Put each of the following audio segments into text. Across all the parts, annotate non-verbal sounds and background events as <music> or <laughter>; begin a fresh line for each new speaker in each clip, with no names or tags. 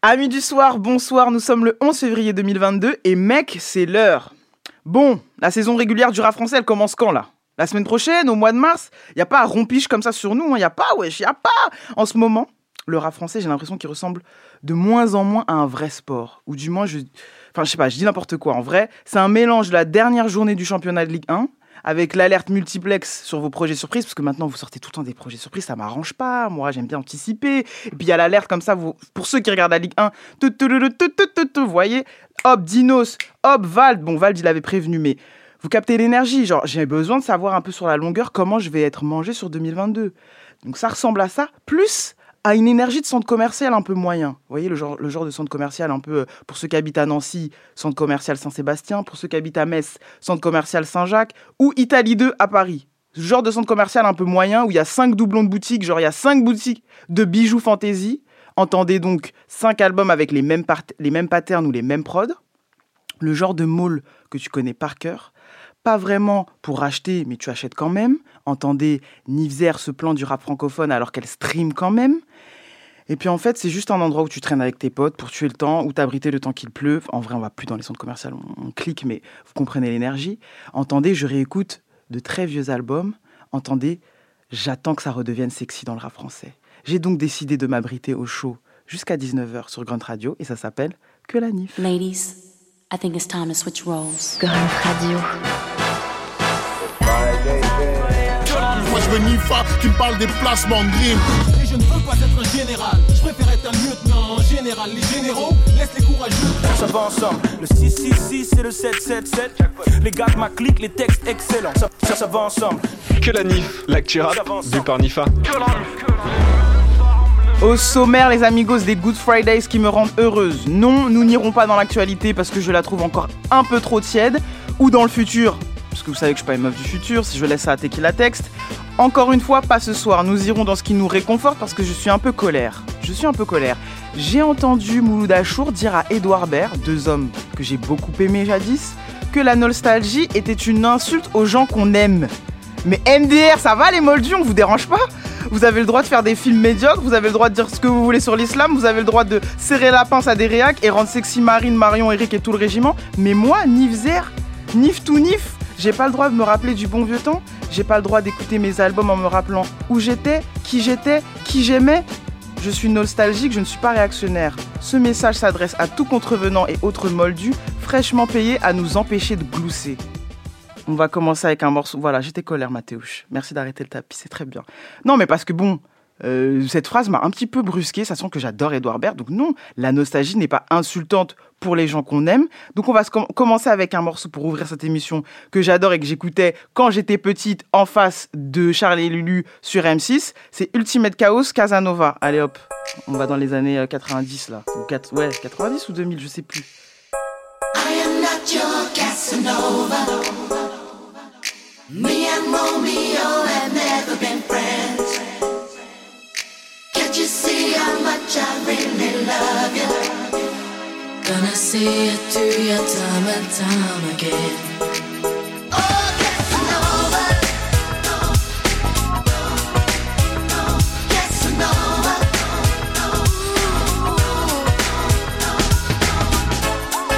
Amis du soir, bonsoir, nous sommes le 11 février 2022 et mec, c'est l'heure. Bon, la saison régulière du rap français, elle commence quand là? La semaine prochaine, au mois de mars? Y a pas un rompiche comme ça sur nous, il hein, y a pas, wesh, y a pas En ce moment, le rap français, j'ai l'impression qu'il ressemble de moins en moins à un vrai sport. Ou du moins, je... Enfin, je sais pas, je dis n'importe quoi. En vrai, c'est un mélange de la dernière journée du championnat de Ligue 1 avec l'alerte multiplex sur vos projets surprises, parce que maintenant vous sortez tout le temps des projets surprises, ça m'arrange pas. Moi, j'aime bien anticiper. Et puis il y a l'alerte comme ça, pour ceux qui regardent la Ligue 1, vous voyez, hop, Dinos, hop, Vald. Bon, Vald, il avait prévenu, mais vous captez l'énergie. Genre, j'ai besoin de savoir un peu sur la longueur comment je vais être mangé sur 2022. Donc ça ressemble à ça. Plus à une énergie de centre commercial un peu moyen. Vous voyez, le genre, le genre de centre commercial un peu, euh, pour ceux qui habitent à Nancy, centre commercial Saint-Sébastien, pour ceux qui habitent à Metz, centre commercial Saint-Jacques, ou Italie 2 à Paris. Ce genre de centre commercial un peu moyen où il y a cinq doublons de boutiques, genre il y a cinq boutiques de bijoux fantasy. Entendez donc cinq albums avec les mêmes, les mêmes patterns ou les mêmes prods. Le genre de mall que tu connais par cœur pas vraiment pour acheter, mais tu achètes quand même. Entendez Nivzer ce plan du rap francophone alors qu'elle stream quand même. Et puis en fait, c'est juste un endroit où tu traînes avec tes potes pour tuer le temps, où t'abriter le temps qu'il pleut. En vrai, on va plus dans les centres commerciaux, on, clique, mais vous comprenez l'énergie. Entendez, je réécoute de très vieux albums. Entendez, j'attends que ça redevienne sexy dans le rap français. J'ai donc décidé de m'abriter au show jusqu'à 19h sur Grunt Radio et ça s'appelle Que la Nif.
Ladies, I think it's time to switch roles.
Grunt Radio.
Moi je veux Nifa qui me parle des placements de.
Et je ne veux pas être un général, un lieutenant. En général, les généraux laissent les courageux.
Ça va ensemble, le 666 et le 777. Les gars de ma clique, les textes excellents. Ça, ça, ça va ensemble.
Que la NIF, l'actu rap, vu par Nifa.
Au sommaire, les amigos des Good Fridays qui me rendent heureuse. Non, nous n'irons pas dans l'actualité parce que je la trouve encore un peu trop tiède. Ou dans le futur, parce que vous savez que je suis pas une meuf du futur, si je laisse ça à la Texte. Encore une fois, pas ce soir, nous irons dans ce qui nous réconforte parce que je suis un peu colère. Je suis un peu colère. J'ai entendu Mouloud Achour dire à Edouard Baird, deux hommes que j'ai beaucoup aimés jadis, que la nostalgie était une insulte aux gens qu'on aime. Mais MDR, ça va les moldus, on vous dérange pas? Vous avez le droit de faire des films médiocres, vous avez le droit de dire ce que vous voulez sur l'islam, vous avez le droit de serrer la pince à des réacs et rendre sexy Marine, Marion, Eric et tout le régiment. Mais moi, Nifzer, Nif tout Nif, j'ai pas le droit de me rappeler du bon vieux temps. J'ai pas le droit d'écouter mes albums en me rappelant où j'étais, qui j'étais, qui j'aimais. Je suis nostalgique, je ne suis pas réactionnaire. Ce message s'adresse à tout contrevenant et autres moldus fraîchement payés à nous empêcher de glousser. On va commencer avec un morceau. Voilà, j'étais colère, Mathéouche. Merci d'arrêter le tapis, c'est très bien. Non, mais parce que bon, euh, cette phrase m'a un petit peu brusqué, sachant que j'adore Edouard Baird. Donc non, la nostalgie n'est pas insultante pour les gens qu'on aime. Donc on va commencer avec un morceau pour ouvrir cette émission que j'adore et que j'écoutais quand j'étais petite en face de Charlie et Lulu sur M6. C'est Ultimate Chaos Casanova. Allez hop, on va dans les années 90 euh, là. Ou 4, ouais, 90 ou 2000, je sais plus. I am not your Casanova. Me and have never been friends. Can't you see how much I really love you? Gonna see it through your time and time again. Oh.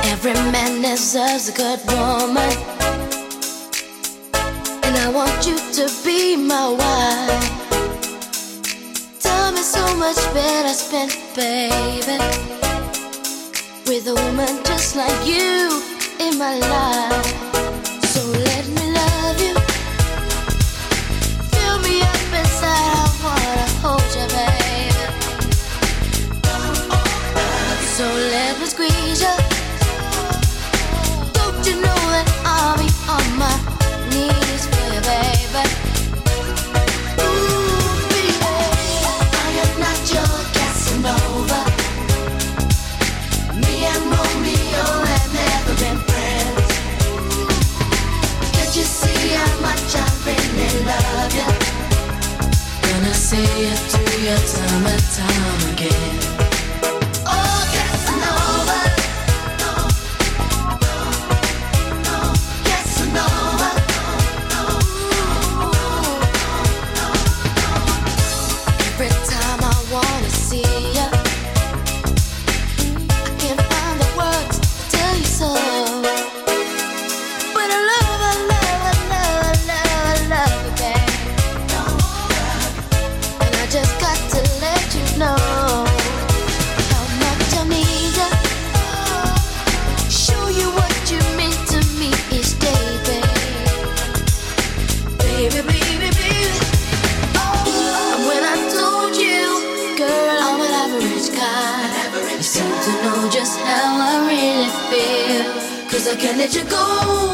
Every man deserves a good woman. And I want you to be my wife. Tell me so much better spent, baby with a woman just like you in my life.
see it through your time and time again. Let you
go.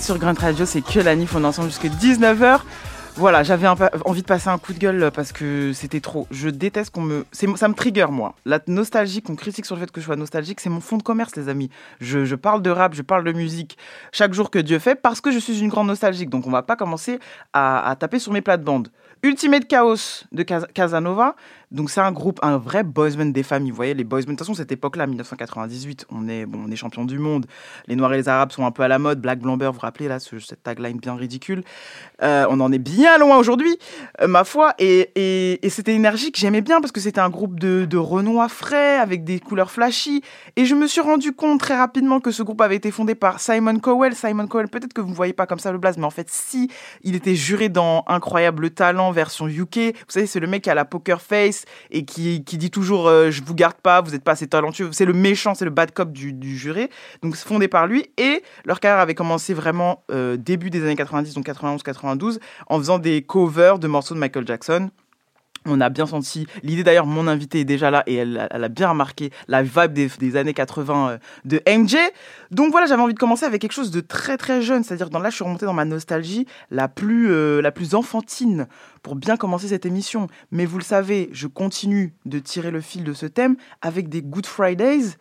Sur Grunt Radio, c'est que la NIF, on est ensemble jusqu'à 19h. Voilà, j'avais envie de passer un coup de gueule parce que c'était trop. Je déteste qu'on me. Ça me trigger, moi. La nostalgie, qu'on critique sur le fait que je sois nostalgique, c'est mon fond de commerce, les amis. Je, je parle de rap, je parle de musique chaque jour que Dieu fait parce que je suis une grande nostalgique. Donc on va pas commencer à, à taper sur mes plates-bandes. Ultimate Chaos de Cas- Casanova. Donc c'est un groupe, un vrai boys band des familles. Vous voyez, les boys band, de toute façon, cette époque-là, 1998, on est, bon, on est champion du monde. Les Noirs et les Arabes sont un peu à la mode. Black Blamber, vous vous rappelez, là, ce- cette tagline bien ridicule. Euh, on en est bien loin aujourd'hui, euh, ma foi. Et, et, et c'était énergique, j'aimais bien parce que c'était un groupe de, de frais, avec des couleurs flashy. Et je me suis rendu compte très rapidement que ce groupe avait été fondé par Simon Cowell. Simon Cowell, peut-être que vous ne voyez pas comme ça le blaze, mais en fait, si, il était juré dans Incroyable Talent version UK. Vous savez, c'est le mec qui a la poker face et qui, qui dit toujours euh, Je vous garde pas, vous n'êtes pas assez talentueux. C'est le méchant, c'est le bad cop du, du juré. Donc, fondé par lui. Et leur carrière avait commencé vraiment euh, début des années 90, donc 91-92, en faisant des covers de morceaux de Michael Jackson. On a bien senti l'idée d'ailleurs, mon invité est déjà là et elle, a- bien remarqué la vibe des, années 80 euh, de MJ. Donc voilà, j'avais envie de commencer avec quelque chose de très très jeune, c'est-à-dire dans là je suis remontée dans ma nostalgie la plus euh, la plus enfantine pour bien commencer cette émission. Mais vous le savez, je continue de tirer le fil de ce thème avec des Good Fridays.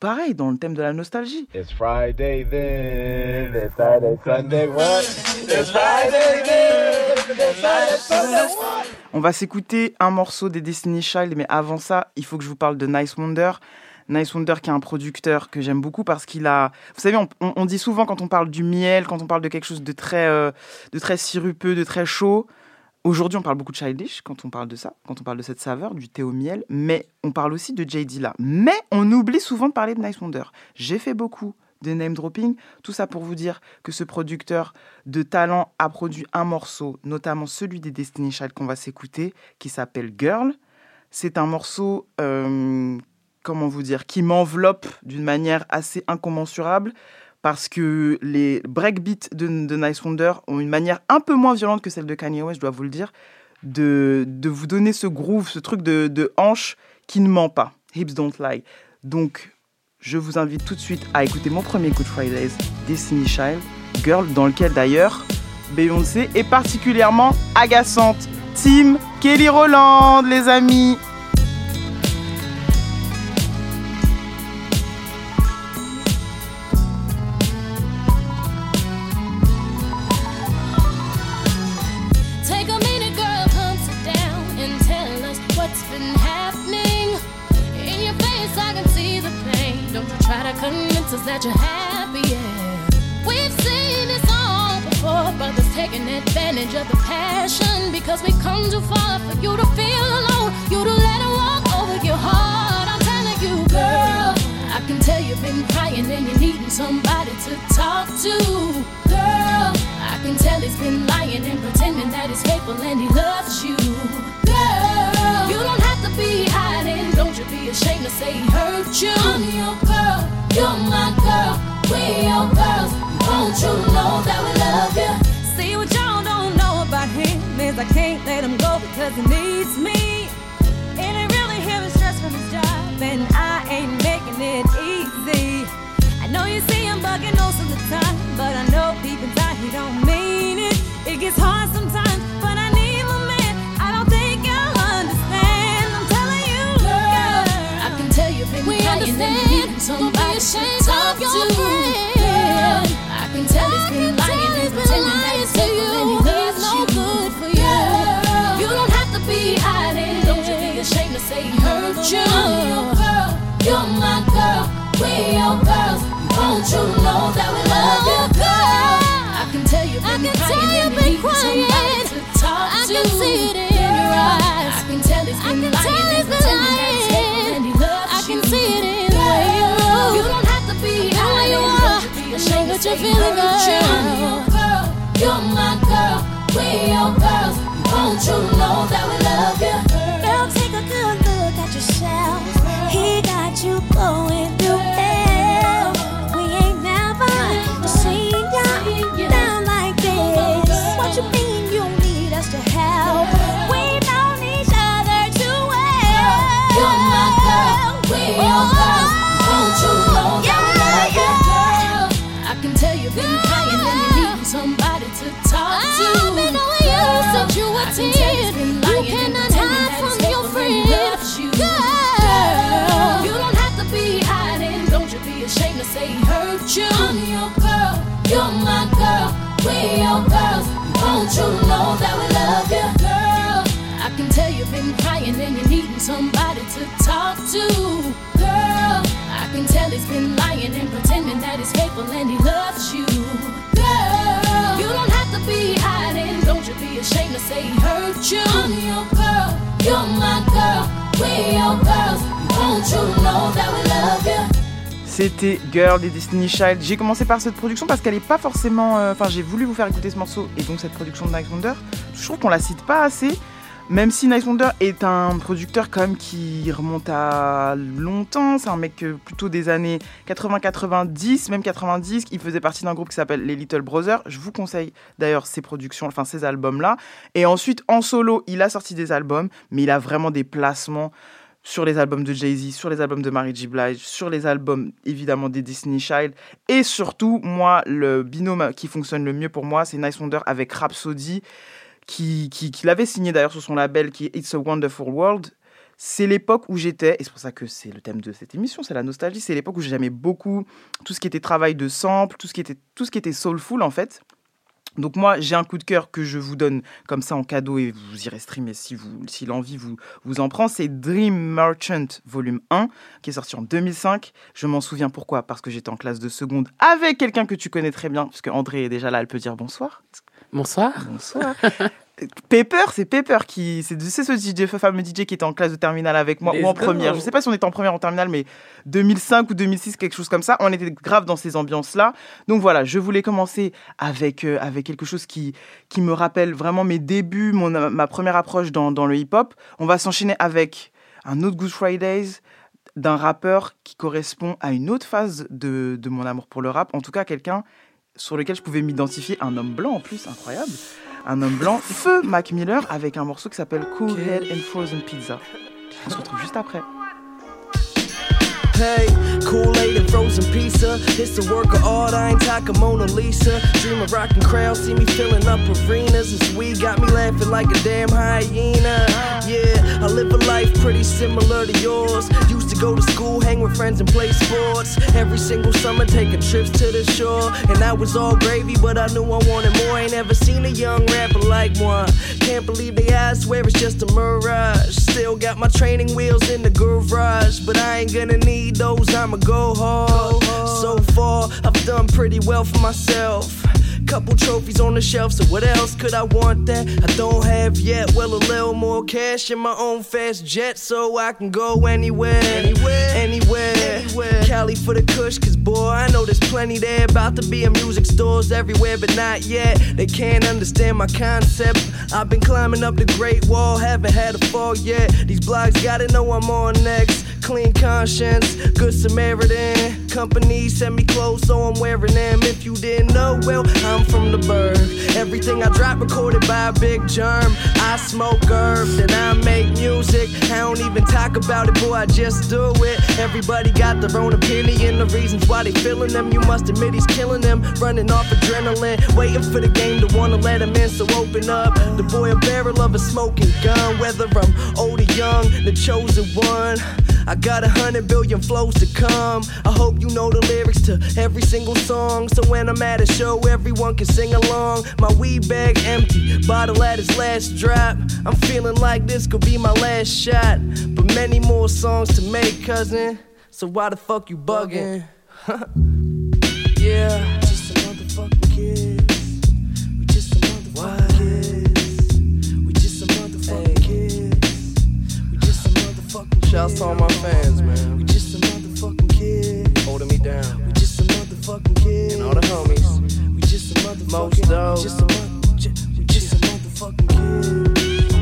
Pareil, dans le thème de la nostalgie.
It's Friday then, it's Saturday, Sunday, what? It's Friday then, it's Saturday, Sunday, what?
On va s'écouter un morceau des Destiny Child, mais avant ça, il faut que je vous parle de Nice Wonder. Nice Wonder qui est un producteur que j'aime beaucoup parce qu'il a... Vous savez, on, dit souvent quand on parle du miel, quand on parle de quelque chose de très, euh, de très sirupeux, de très chaud, aujourd'hui on parle beaucoup de Childish quand on parle de ça, quand on parle de cette saveur, du thé au miel, mais on parle aussi de J.D. là. Mais on oublie souvent de parler de Nice Wonder. J'ai fait beaucoup de name dropping, tout ça pour vous dire que ce producteur de talent a produit un morceau, notamment celui des Destiny Child qu'on va s'écouter, qui s'appelle Girl. C'est un morceau, euh, comment vous dire, qui m'enveloppe d'une manière assez incommensurable parce que les breakbeats de, de Nice Wonder ont une manière un peu moins violente que celle de Kanye West, je dois vous le dire, de, de vous donner ce groove, ce truc de, de hanche qui ne ment pas. Hips don't lie. Donc, je vous invite tout de suite à écouter mon premier Good Fridays, Destiny Child, Girl, dans lequel d'ailleurs Beyoncé est particulièrement agaçante. Team Kelly Roland, les amis.
Advantage of the passion because we come too far for you to feel alone. You to let it walk over your heart. I'm telling you, girl. I can tell you've been crying and you're needing somebody to talk to. Girl, I can tell he's been lying and pretending that he's faithful and he loves you. Girl, you don't have to be hiding. Don't you be ashamed to say he hurt you. I'm your girl, you're my girl. We're your girls. Won't you know that we love you?
cause I can't let him go because he needs me. And it really him stress from his job,
and I ain't making it easy. I know you see him bugging most of the time, but I know deep inside he don't
mean
it.
It gets hard
sometimes, but I need my man. I don't think you'll understand. I'm telling you, girl, I can tell you've. Somebody don't of your friend. I can tell I it's been. Your girls. Won't you know that we love you, girl? I can tell you've been
can tell
crying
you've
and
been
you need somebody
crying. I
to.
can see it in your eyes.
I can tell he's
I
been lying
tell he's been
pretending that he's faithful
lying.
and he loves
I can
you.
see it in the way you look.
You don't have to be
you are.
Don't you
I
ashamed
that you're feeling
hurt I'm your girl, you're my girl. We're your girls. Won't you know that we love you?
Girl, take a good look at yourself. He got you going
say he hurt you. I'm your girl, you're my girl. We're your girls. Won't you know that we love you, girl? I can tell you've been crying and you're needing somebody to talk to, girl. I can tell he's been lying and pretending that he's faithful and he loves you, girl. You don't have to be hiding. Don't you be ashamed to say he hurt you. I'm your girl, you're my girl. We're your girls. Won't you
C'était Girl des Destiny Child. J'ai commencé par cette production parce qu'elle est pas forcément. euh, Enfin, j'ai voulu vous faire écouter ce morceau et donc cette production de Nice Wonder. Je trouve qu'on la cite pas assez. Même si Nice Wonder est un producteur quand même qui remonte à longtemps, c'est un mec euh, plutôt des années 80-90, même 90, il faisait partie d'un groupe qui s'appelle les Little Brothers. Je vous conseille d'ailleurs ses productions, enfin ces albums-là. Et ensuite, en solo, il a sorti des albums, mais il a vraiment des placements sur les albums de Jay-Z, sur les albums de Mary J. Blige, sur les albums évidemment des Disney Child. Et surtout, moi, le binôme qui fonctionne le mieux pour moi, c'est Nice Wonder avec Rhapsody, qui, qui, qui l'avait signé d'ailleurs sur son label qui est It's a Wonderful World. C'est l'époque où j'étais, et c'est pour ça que c'est le thème de cette émission, c'est la nostalgie, c'est l'époque où j'aimais beaucoup tout ce qui était travail de sample, tout ce qui était, tout ce qui était soulful en fait. Donc moi, j'ai un coup de cœur que je vous donne comme ça en cadeau et vous irez streamer si, vous, si l'envie vous, vous en prend. C'est Dream Merchant Volume 1 qui est sorti en 2005. Je m'en souviens pourquoi? Parce que j'étais en classe de seconde avec quelqu'un que tu connais très bien, puisque André est déjà là, elle peut dire bonsoir.
Bonsoir.
Bonsoir. <laughs> Pepper, c'est Pepper qui. C'est ce DJ, fameux DJ qui était en classe de terminale avec moi ou en première. Je sais pas si on était en première ou en terminale, mais 2005 ou 2006, quelque chose comme ça. On était grave dans ces ambiances-là. Donc voilà, je voulais commencer avec, euh, avec quelque chose qui, qui me rappelle vraiment mes débuts, mon, ma première approche dans, dans le hip-hop. On va s'enchaîner avec un autre Good Fridays d'un rappeur qui correspond à une autre phase de, de mon amour pour le rap. En tout cas, quelqu'un sur lequel je pouvais m'identifier, un homme blanc en plus, incroyable. Un homme blanc, Feu Mac Miller, avec un morceau qui s'appelle Cool Head and Frozen Pizza. On se retrouve juste après.
Hey, Kool-Aid and frozen pizza. It's a work of art, I ain't talking Mona Lisa. Dream of rocking crowds, see me filling up arenas. This weed got me laughing like a damn hyena. Yeah, I live a life pretty similar to yours. Used to go to school, hang with friends and play sports. Every single summer, taking trips to the shore. And that was all gravy, but I knew I wanted more. Ain't ever seen a young rapper like one. Can't believe they I swear it's just a mirage. Still got my training wheels in the garage, but I ain't gonna need those. I'ma go hard. So far, I've done pretty well for myself. Couple trophies on the shelf, so what else could I want that I don't have yet? Well, a little more cash in my own fast jet, so I can go anywhere, anywhere, anywhere. anywhere. Cali for the kush, cause boy, I know there's plenty there. About to be in music stores everywhere, but not yet. They can't understand my concept. I've been climbing up the Great Wall, haven't had a fall yet. These blogs gotta know I'm on next. Clean conscience, good Samaritan. Company send me clothes, so I'm wearing them. If you didn't know, well, I'm from the burg. Everything I drop recorded by a big germ. I smoke herb, then I make music. I don't even talk about it, boy, I just do it. Everybody got their own opinion, the reasons why they feeling them. You must admit he's killing them, running off adrenaline, waiting for the game to wanna let him in. So open up, the boy a barrel of a smoking gun. Whether I'm old or young, the chosen one. I got a hundred billion flows to come. I hope you know the lyrics to every single song. So when I'm at a show, everyone can sing along. My weed bag empty, bottle at its last drop. I'm feeling like this could be my last shot. But many more songs to make, cousin. So why the fuck you bugging? <laughs> yeah, Shouts to all my fans, man. We just a motherfucking kids. Holding me down. We just a motherfucking kids. And all the homies. We just a motherfucking Most dope. We just a, mo- ju- we just a motherfucking kids.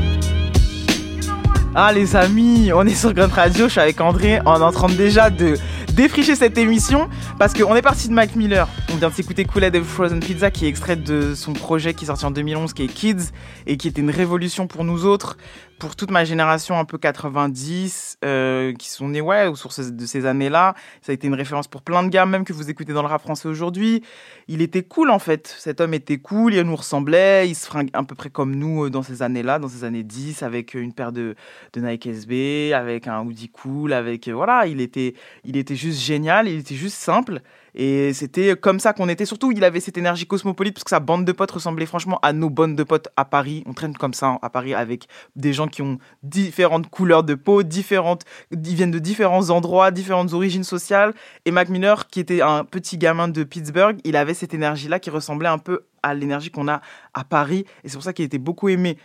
Ah les amis, on est sur Grunt Radio, je suis avec André, on est en train déjà de défricher cette émission parce qu'on est parti de Mac Miller. On vient de s'écouter of Frozen Pizza qui est extrait de son projet qui est sorti en 2011 qui est Kids et qui était une révolution pour nous autres, pour toute ma génération un peu 90 euh, qui sont nés ouais au sources de ces années-là. Ça a été une référence pour plein de gars même que vous écoutez dans le rap français aujourd'hui. Il était cool en fait, cet homme était cool, il nous ressemblait, il se fringue à peu près comme nous euh, dans ces années-là, dans ces années 10 avec euh, une paire de de Nike SB, avec un hoodie cool, avec euh, voilà, il était, il était juste génial, il était juste simple. Et c'était comme ça qu'on était. Surtout, il avait cette énergie cosmopolite parce que sa bande de potes ressemblait franchement à nos bandes de potes à Paris. On traîne comme ça hein, à Paris avec des gens qui ont différentes couleurs de peau, différentes, ils viennent de différents endroits, différentes origines sociales. Et Mac Miller, qui était un petit gamin de Pittsburgh, il avait cette énergie-là qui ressemblait un peu à l'énergie qu'on a à Paris. Et c'est pour ça qu'il était beaucoup aimé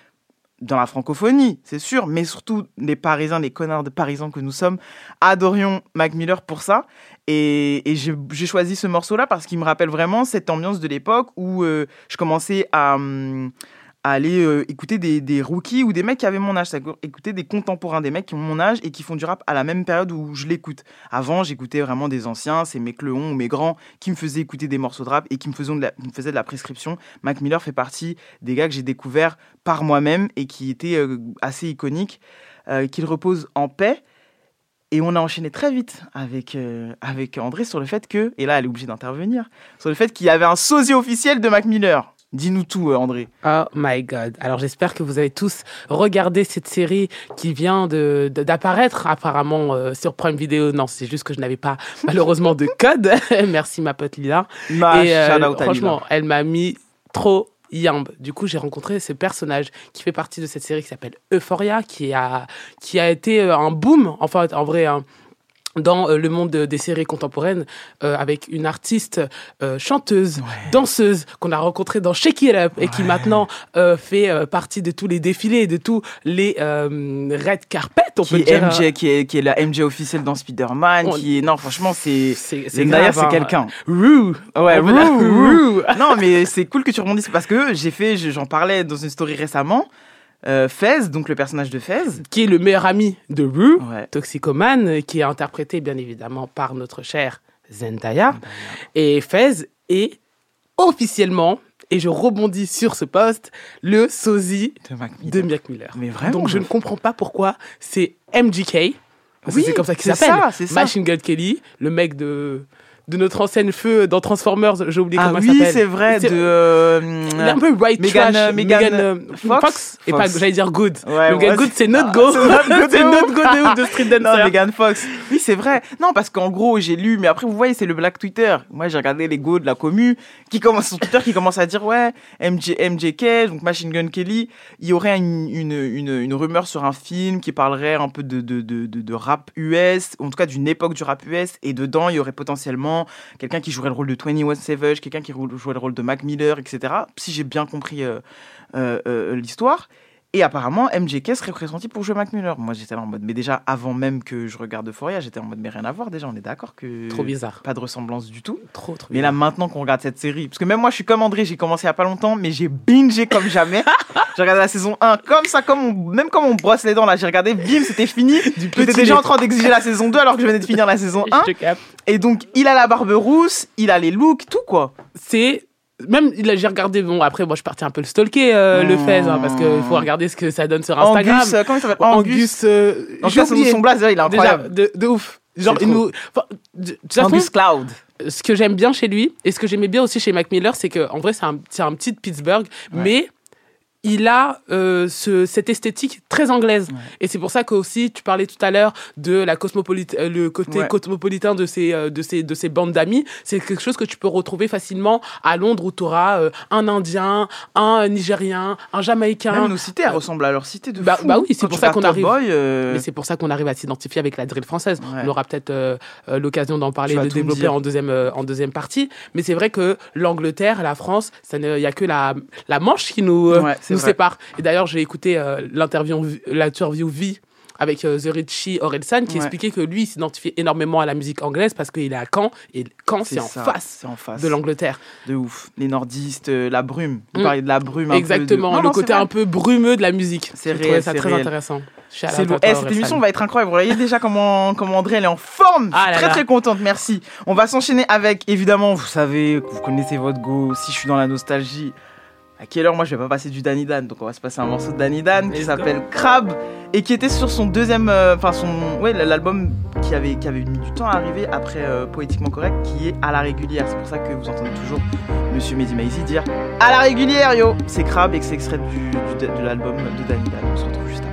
dans la francophonie, c'est sûr, mais surtout les Parisiens, les connards de Parisiens que nous sommes, adorions Mac Miller pour ça. Et, j'ai choisi ce morceau-là parce qu'il me rappelle vraiment cette ambiance de l'époque où euh, je commençais à, hum, à aller euh, écouter des, rookies ou des mecs qui avaient mon âge, écouter des contemporains, des mecs qui ont mon âge et qui font du rap à la même période où je l'écoute. Avant, j'écoutais vraiment des anciens, c'est mes cleons ou mes grands qui me faisaient écouter des morceaux de rap et qui me faisaient de la, prescription. Mac Miller fait partie des gars que j'ai découverts par moi-même et qui étaient euh, assez iconiques, euh, qu'il repose en paix. Et on a enchaîné très vite avec, avec André sur le fait que, et là elle est obligée d'intervenir, sur le fait qu'il y avait un sosie officiel de Mac Miller. Dis-nous tout, euh, André.
Oh my god. Alors j'espère que vous avez tous regardé cette série qui vient de d'apparaître apparemment euh, sur Prime Video. Non, c'est juste que je n'avais pas <laughs> malheureusement de code. <laughs> Merci ma pote Lila.
Ma
Et euh, franchement,
Lila.
elle m'a mis trop yambe. Du coup, j'ai rencontré ce personnage qui fait partie de cette série qui s'appelle Euphoria, qui a, qui a été euh, un boom, enfin, en vrai, un- dans euh, le monde de- des séries contemporaines, euh, avec une artiste euh, chanteuse, danseuse, qu'on a rencontrée dans Shake It Up, et qui maintenant euh, fait partie de tous les défilés, de tous les red carpet, on
qui
peut dire.
MJ, qui est, qui est la MJ officielle dans Spider-Man,
On-
qui est, non, franchement, c'est,
grave,
c'est
hein.
quelqu'un.
Rue.
Ouais, Rue, Rue. Non, mais c'est cool que tu rebondisses parce que j'ai fait, je- j'en parlais dans une story récemment, euh, Fez, donc le personnage de Fez.
qui est le meilleur ami de Rue,
Ouais.
Toxicomane, qui est interprété bien évidemment par notre chère Zendaya. Et Fez est officiellement, et je rebondis sur ce poste, le sosie
De Mac Miller.
de Mac Miller.
Mais vraiment.
Donc je ne comprends pas pourquoi c'est MGK, parce que c'est comme ça qu'il
c'est
s'appelle. Machine Gun Kelly, le mec de, de notre ancienne feu dans Transformers, j'ai oublié
Ah
comment
oui,
s'appelle.
c'est vrai,
C'est-
de, euh,
un peu white
Megan,
trash.
euh, Megan,
euh,
Fox
Fox, et pas, j'allais dire good.
Ouais,
Good,
c'est-
notre
Ah,
go.
c'est notre <laughs> go de ouf.
de Street <laughs>
Non,
Dancer.
Megan Fox. Oui, c'est vrai. Non, parce qu'en gros, j'ai lu, mais après, vous voyez, c'est le Black Twitter. Moi, j'ai regardé les go de la commu qui commence sur Twitter, qui commence à dire, ouais, MJ, MJK, donc Machine Gun Kelly, il y aurait une, une, une, une rumeur sur un film qui parlerait un peu de, de, de, de, de rap US, en tout cas d'une époque du rap US, et dedans, il y aurait potentiellement quelqu'un qui jouerait le rôle de 21 Savage, quelqu'un qui jouerait le rôle de Mac Miller, etc. Si j'ai bien compris euh, euh, euh, l'histoire. Et apparemment, MJK serait pressenti pour jouer Mac Miller. Moi, j'étais là en mode, mais déjà, avant même que je regarde Euphoria, j'étais en mode, mais rien à voir déjà, on est d'accord que.
Trop bizarre.
Pas de ressemblance du tout.
Trop, trop
Mais là, maintenant qu'on regarde cette série, parce que même moi, je suis comme André, j'ai commencé il y a pas longtemps, mais j'ai bingé comme jamais. <laughs> j'ai regardé la saison 1 comme ça, comme on- même comme on brosse les dents là, j'ai regardé, bim, c'était fini. <laughs> J'étais déjà en train d'exiger la saison 2 alors que je venais de finir la <laughs> saison 1.
Je te capte.
Et donc, il a la barbe rousse, il a les looks, tout quoi.
C'est même j'ai regardé bon après moi je parti un peu le stalker euh, le
Mmh.
Fez hein, parce qu'il faut regarder ce que ça donne sur Instagram
Angus, euh, comment il s'appelle
Angus, euh,
En
j'ai
cas, son, blaze, il est
déjà
incroyable.
de, de ouf genre il nous
Angus Cloud.
ce que j'aime bien chez lui et ce que j'aimais bien aussi chez Mac Miller c'est que en vrai c'est un c'est un petit Pittsburgh mais il a euh, ce, cette esthétique très anglaise. Et c'est pour ça que aussi, tu parlais tout à l'heure de la cosmopolite, euh, le côté
Ouais.
cosmopolitain de ces, euh, de ces, de ces bandes d'amis. C'est quelque chose que tu peux retrouver facilement à Londres où tu auras un Indien, un Nigérien, un Jamaïcain.
Même nos cités, elles ressemblent à leur cité de
Bah,
fou.
bah oui, c'est pour ça qu'on arrive.
Boy, euh,
Mais c'est pour ça qu'on arrive à s'identifier avec la drill française.
Ouais.
On aura peut-être euh, euh, l'occasion d'en parler, de développer en deuxième, euh, en deuxième partie. Mais c'est vrai que l'Angleterre, la France, ça ne- il y a que la, la Manche qui nous, euh, nous
vrai.
sépare. Et d'ailleurs, j'ai écouté euh, l'interview, l'interview vie avec euh, The Richie Orelsan qui
Ouais.
expliquait que lui s'identifiait énormément à la musique anglaise parce qu'il est à Caen et Caen c'est en face
c'est en face.
de l'Angleterre.
De ouf. Les nordistes, euh, la brume. Vous
Mm.
parlez de la brume. un peu de-
Exactement,
Non,
le
non,
côté un peu brumeux de la musique.
C'est réel,
ça
c'est
très
réel.
intéressant.
C'est lourd. Eh, cette émission va être incroyable. Vous voyez déjà comment, comment André elle est en forme.
Ah
Je
là
très
là.
très contente. Merci. On va s'enchaîner avec, évidemment, vous savez, vous connaissez votre go. Si je suis dans la nostalgie, à quelle heure moi je vais pas passer du Danny Dan. Donc on va se passer un morceau de Danny Dan qui s'appelle Crab et qui était sur son deuxième, euh, enfin son, ouais, l'album qui avait qui avait mis du temps à arriver après euh, Poétiquement Correct, qui est à la régulière. C'est pour ça que vous entendez toujours Monsieur Mehdi dire à la régulière yo. C'est Crab et que c'est extrait du, du- de l'album de Danny Dan. On se retrouve juste après.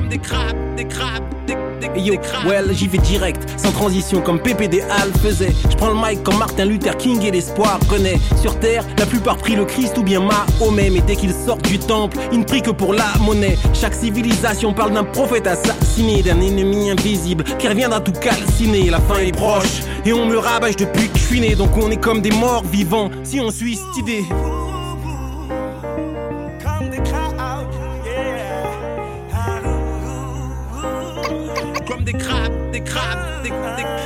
Comme des crabes, des crabes, des, des,
Et yo,
des crabes.
well, j'y vais direct, sans transition, comme PPD Al faisait. Je prends le mic comme Martin Luther King et l'espoir renaît. Sur terre, la plupart prient le Christ ou bien Mahomet. Mais dès qu'ils sortent du temple, ils ne prient que pour la monnaie. Chaque civilisation parle d'un prophète assassiné, d'un ennemi invisible qui reviendra tout calciner. La fin est proche et on me rabâche depuis que je suis né. Donc on est comme des morts vivants si on suit cette idée.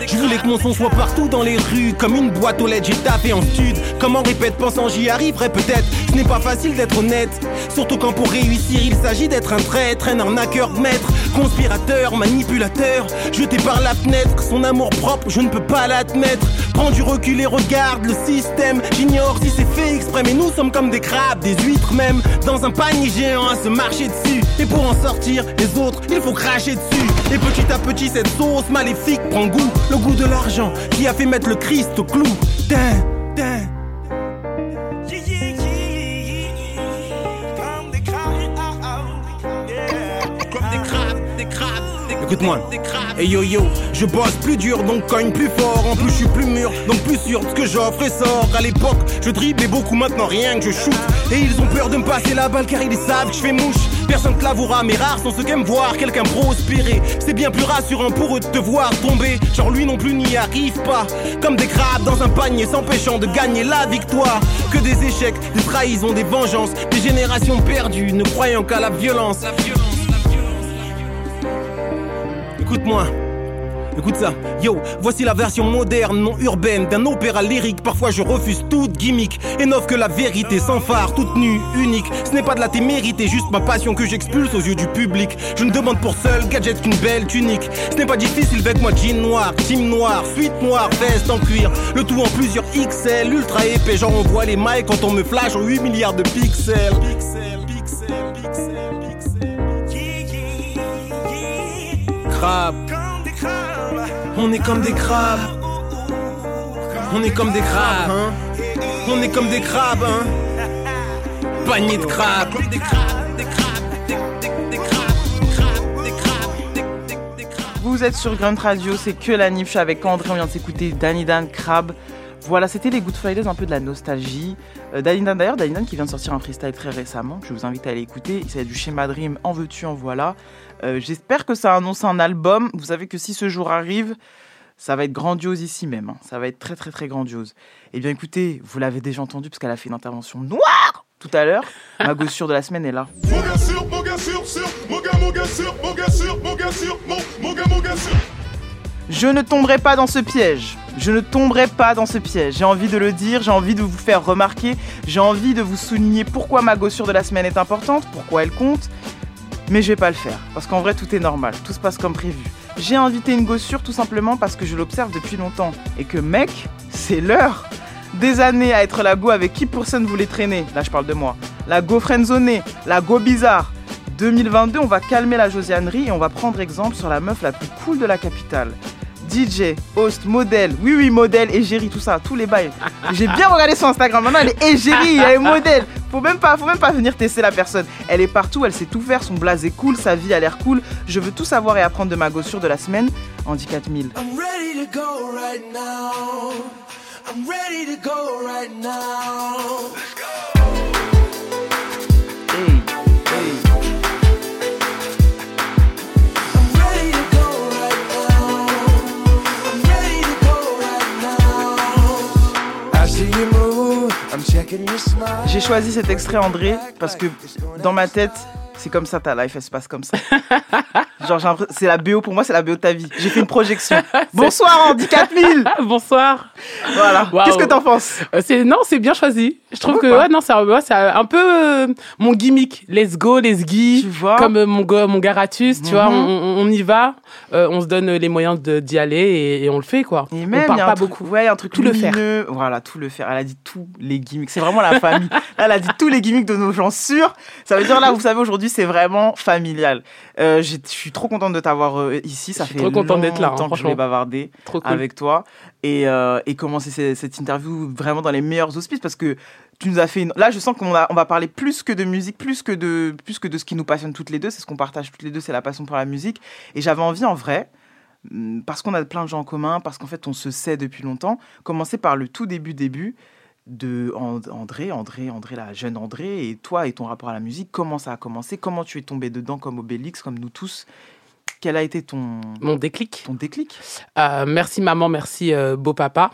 Je voulais que mon son soit partout dans les rues, comme une boîte aux lettres, j'ai tapé en stud. Comme en répète, pensant j'y arriverai peut-être. Ce n'est pas facile d'être honnête, surtout quand pour réussir il s'agit d'être un traître, un arnaqueur de maître, conspirateur, manipulateur, jeté par la fenêtre. Son amour propre, je ne peux pas l'admettre. Prends du recul et regarde le système. J'ignore si c'est fait exprès, mais nous sommes comme des crabes, des huîtres même, dans un panier géant à se marcher dessus. Et pour en sortir, les autres, il faut cracher dessus. Et petit à petit, cette sauce maléfique prend goût, le goût de l'argent qui a fait mettre le Christ au clou. Tin, tin. Écoute-moi. Et yo yo, je bosse plus dur donc cogne plus fort. En plus, je suis plus mûr donc plus sûr de ce que j'offre et sort. À l'époque, je driblais beaucoup, maintenant rien que je shoot. Et ils ont peur de me passer la balle car ils savent que je fais mouche. Personne te l'avouera, mais rares sont ceux qui aiment voir quelqu'un prospérer. C'est bien plus rassurant pour eux de te voir tomber. Genre lui non plus n'y arrive pas. Comme des crabes dans un panier s'empêchant de gagner la victoire. Que des échecs, des trahisons, des vengeances. Des générations perdues ne croyant qu'à la violence. Écoute-moi. Écoute ça, yo, voici la version moderne, non urbaine d'un opéra lyrique. Parfois je refuse toute gimmick et n'offre que la vérité sans phare, toute nue, unique. Ce n'est pas de la témérité, juste ma passion que j'expulse aux yeux du public. Je ne demande pour seul gadget qu'une belle tunique. Ce n'est pas difficile avec moi, jean noir, team noir, suite noire, veste en cuir. Le tout en plusieurs XL, ultra épais. Genre on voit les mailles quand on me flash en 8 milliards de pixels. Pixels, pixels, pixels, pixels. On est comme des crabes. On est comme des crabes, hein. On est comme des crabes, hein. Panier de crabes.
Comme des crabes, des crabes, des.
Vous êtes sur Grunt Radio, c'est que la niche avec André, on vient de s'écouter Danny Dan Crab. Voilà, c'était les Good Fridays, un peu de la nostalgie. Euh, Danny Dan d'ailleurs, Danny Dan qui vient de sortir un freestyle très récemment, je vous invite à aller écouter. Il s'agit du schéma Dream, en veux-tu, en voilà. Euh, J'espère que ça annonce un album. Vous savez que si ce jour arrive, ça va être grandiose ici même. hein. Ça va être très très très grandiose. Eh bien écoutez, vous l'avez déjà entendu parce qu'elle a fait une intervention noire tout à l'heure. Ma gossure de la semaine est là. Je ne tomberai pas dans ce piège. Je ne tomberai pas dans ce piège. J'ai envie de le dire, j'ai envie de vous faire remarquer, j'ai envie de vous souligner pourquoi ma gossure de la semaine est importante, pourquoi elle compte. Mais je vais pas le faire, parce qu'en vrai tout est normal, tout se passe comme prévu. J'ai invité une gossure tout simplement parce que je l'observe depuis longtemps et que mec, c'est l'heure. Des années à être la go avec qui personne voulait traîner, là je parle de moi. La go friendzonée, la go bizarre. 2022, on va calmer la josianerie et on va prendre exemple sur la meuf la plus cool de la capitale. DJ, host, modèle, oui oui modèle, égérie, tout ça, tous les bails. J'ai bien regardé son Instagram, maintenant elle est égérie, elle est modèle. Faut même pas, faut même pas venir tester la personne. Elle est partout, elle sait tout faire, son blaze est cool, sa vie a l'air cool. Je veux tout savoir et apprendre de ma gossure de la semaine. Andy 4000.
I'm ready to go right now. I'm ready to go right now.
Hey, hey. J'ai choisi cet extrait André parce que dans ma tête, c'est comme ça ta life, elle se passe comme ça. <laughs> Genre, c'est la BO pour moi, c'est la BO de ta vie. J'ai fait une projection. <laughs> Bonsoir Andy 4000. <laughs>
Bonsoir.
Voilà. Qu'est-ce que t'en penses?
Euh, C'est non, c'est bien choisi. Je trouve
Ouais,
que ouais, non, c'est un- ouais, c'est un peu euh, mon gimmick. Let's go, let's
vois?
Comme euh, mon go- mon Garatus, tu vois,
Mhm.
on, on- on y va, euh, on se donne les moyens de- d'y aller et, et on le fait quoi.
Et
on
même, y a
pas
un truc,
beaucoup.
Ouais, un truc
Tout le faire.
Voilà, tout le faire. Elle a dit tous les gimmicks. C'est vraiment la famille. Là, <laughs> elle a dit tous les gimmicks de nos gens sûrs. Ça veut dire, là, vous savez, aujourd'hui, c'est vraiment familial. Je suis trop contente de t'avoir euh, ici. Ça
Je suis
fait
trop contente d'être là, hein,
longtemps que je voulais bavarder
cool.
avec toi et, euh, et commencer cette interview vraiment dans les meilleurs auspices parce que tu nous as fait une... Là, je sens qu'on on va parler plus que de musique, plus que de, plus que de ce qui nous passionne toutes les deux. C'est ce qu'on partage toutes les deux, c'est la passion pour la musique. Et j'avais envie, en vrai, hum, parce qu'on a plein de gens en commun, parce qu'en fait, on se sait depuis longtemps, commencer par le tout début, début de And- André, André, André, la jeune André, et toi et ton rapport à la musique, comment ça a commencé, comment tu es tombé dedans comme Obélix, comme nous tous? Quel a été ton,
Mon déclic?
ton déclic?
Euh, merci maman, merci euh, beau papa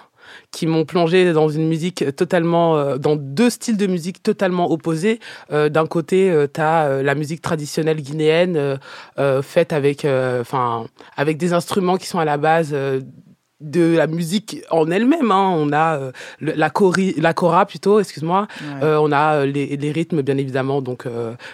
qui m'ont plongé dans une musique totalement, euh, dans deux styles de musique totalement opposés. Euh, D'un côté, euh, tu as la musique traditionnelle guinéenne faite avec, enfin, avec des instruments qui sont à la base de la musique en elle-même. hein. On a euh, le- la, chori, la chora plutôt, excuse-moi.
Ouais.
Euh, on a euh, les, les rythmes, bien évidemment, donc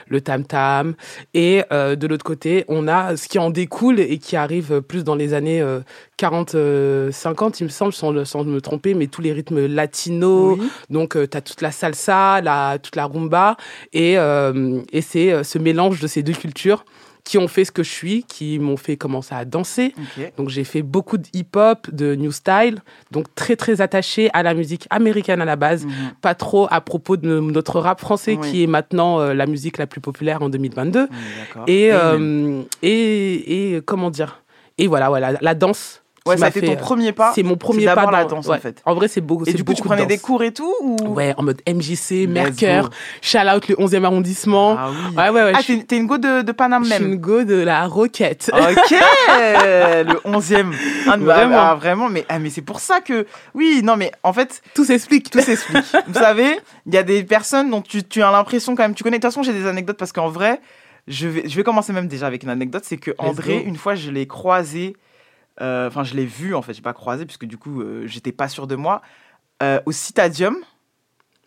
le tam-tam. Et euh, de l'autre côté, on a ce qui en découle et qui arrive plus dans les années euh, 40, euh, 50, il me semble, sans, sans me tromper, mais tous les rythmes latinos.
Oui.
Donc, tu as toute la salsa, la, toute la rumba. Et, et c'est ce mélange de ces deux cultures qui ont fait ce que je suis, qui m'ont fait commencer à danser. Donc j'ai fait beaucoup de hip-hop, de new style, donc très très attaché à la musique américaine à la base,
Mhm.
pas trop à propos de notre rap français
Oui.
qui est maintenant euh, la musique la plus populaire en 2022.
On est d'accord.
Et, euh, et, et comment dire? Et voilà, voilà, la danse.
Ouais, ça a été
fait,
ton
euh,
premier pas.
C'est mon premier pas
d'abord la
dans-
danse, en fait.
En vrai, c'est beaucoup.
Et du coup, tu
de
prenais des cours et tout ou...
Ouais, en mode MJC, Mercure, shout out le 11e arrondissement.
Ah oui.
Ouais, ouais, ouais.
Ah,
je
t'es une go de, de Paname
je suis
même.
une go de la roquette.
Ok, <laughs> le 11e. Ah, bah,
Vraiment.
ah, vraiment, mais, ah, mais c'est pour ça que. Oui, non, mais en fait,
Tout s'explique.
tout s'explique. <laughs> Vous savez, il y a des personnes dont tu, tu as l'impression quand même. Tu connais, de toute façon, j'ai des anecdotes parce qu'en vrai, je vais, je vais commencer même déjà avec une anecdote. C'est que André, une fois, je l'ai croisé. Euh, Enfin, je l'ai vu, en fait, j'ai pas croisé, puisque du coup, euh, j'étais pas sûr de moi. euh, au Citadium.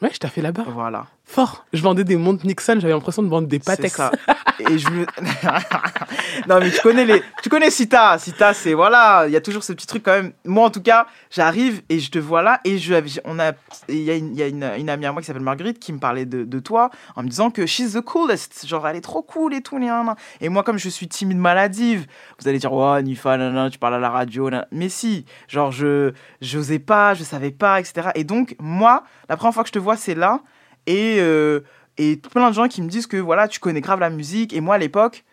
Ouais, je t'ai fait là-bas.
Voilà.
Fort. Je vendais des montres Nixon, j'avais l'impression de vendre des Patex.
ça. <laughs> Et je me... <laughs> non, mais tu connais les... Tu connais Sita. Sita, c'est... Voilà, il y a toujours ce petit truc quand même. Moi, en tout cas, j'arrive et je te vois là. Et je... on a... Il y a, une, il y a une, une amie à moi qui s'appelle Marguerite qui me parlait de, de toi en me disant que she's the coolest. Genre, elle est trop cool et tout. nan. Et moi, comme je suis timide maladive, vous allez dire, ouais, Nifa, nanana, tu parles à la radio. nanana. Mais si, genre, je j'osais pas, je savais pas, etc. Et donc, moi, la première fois que je te vois, c'est là. Et... euh, et plein de gens qui me disent que voilà, tu connais grave la musique. Et moi, à l'époque,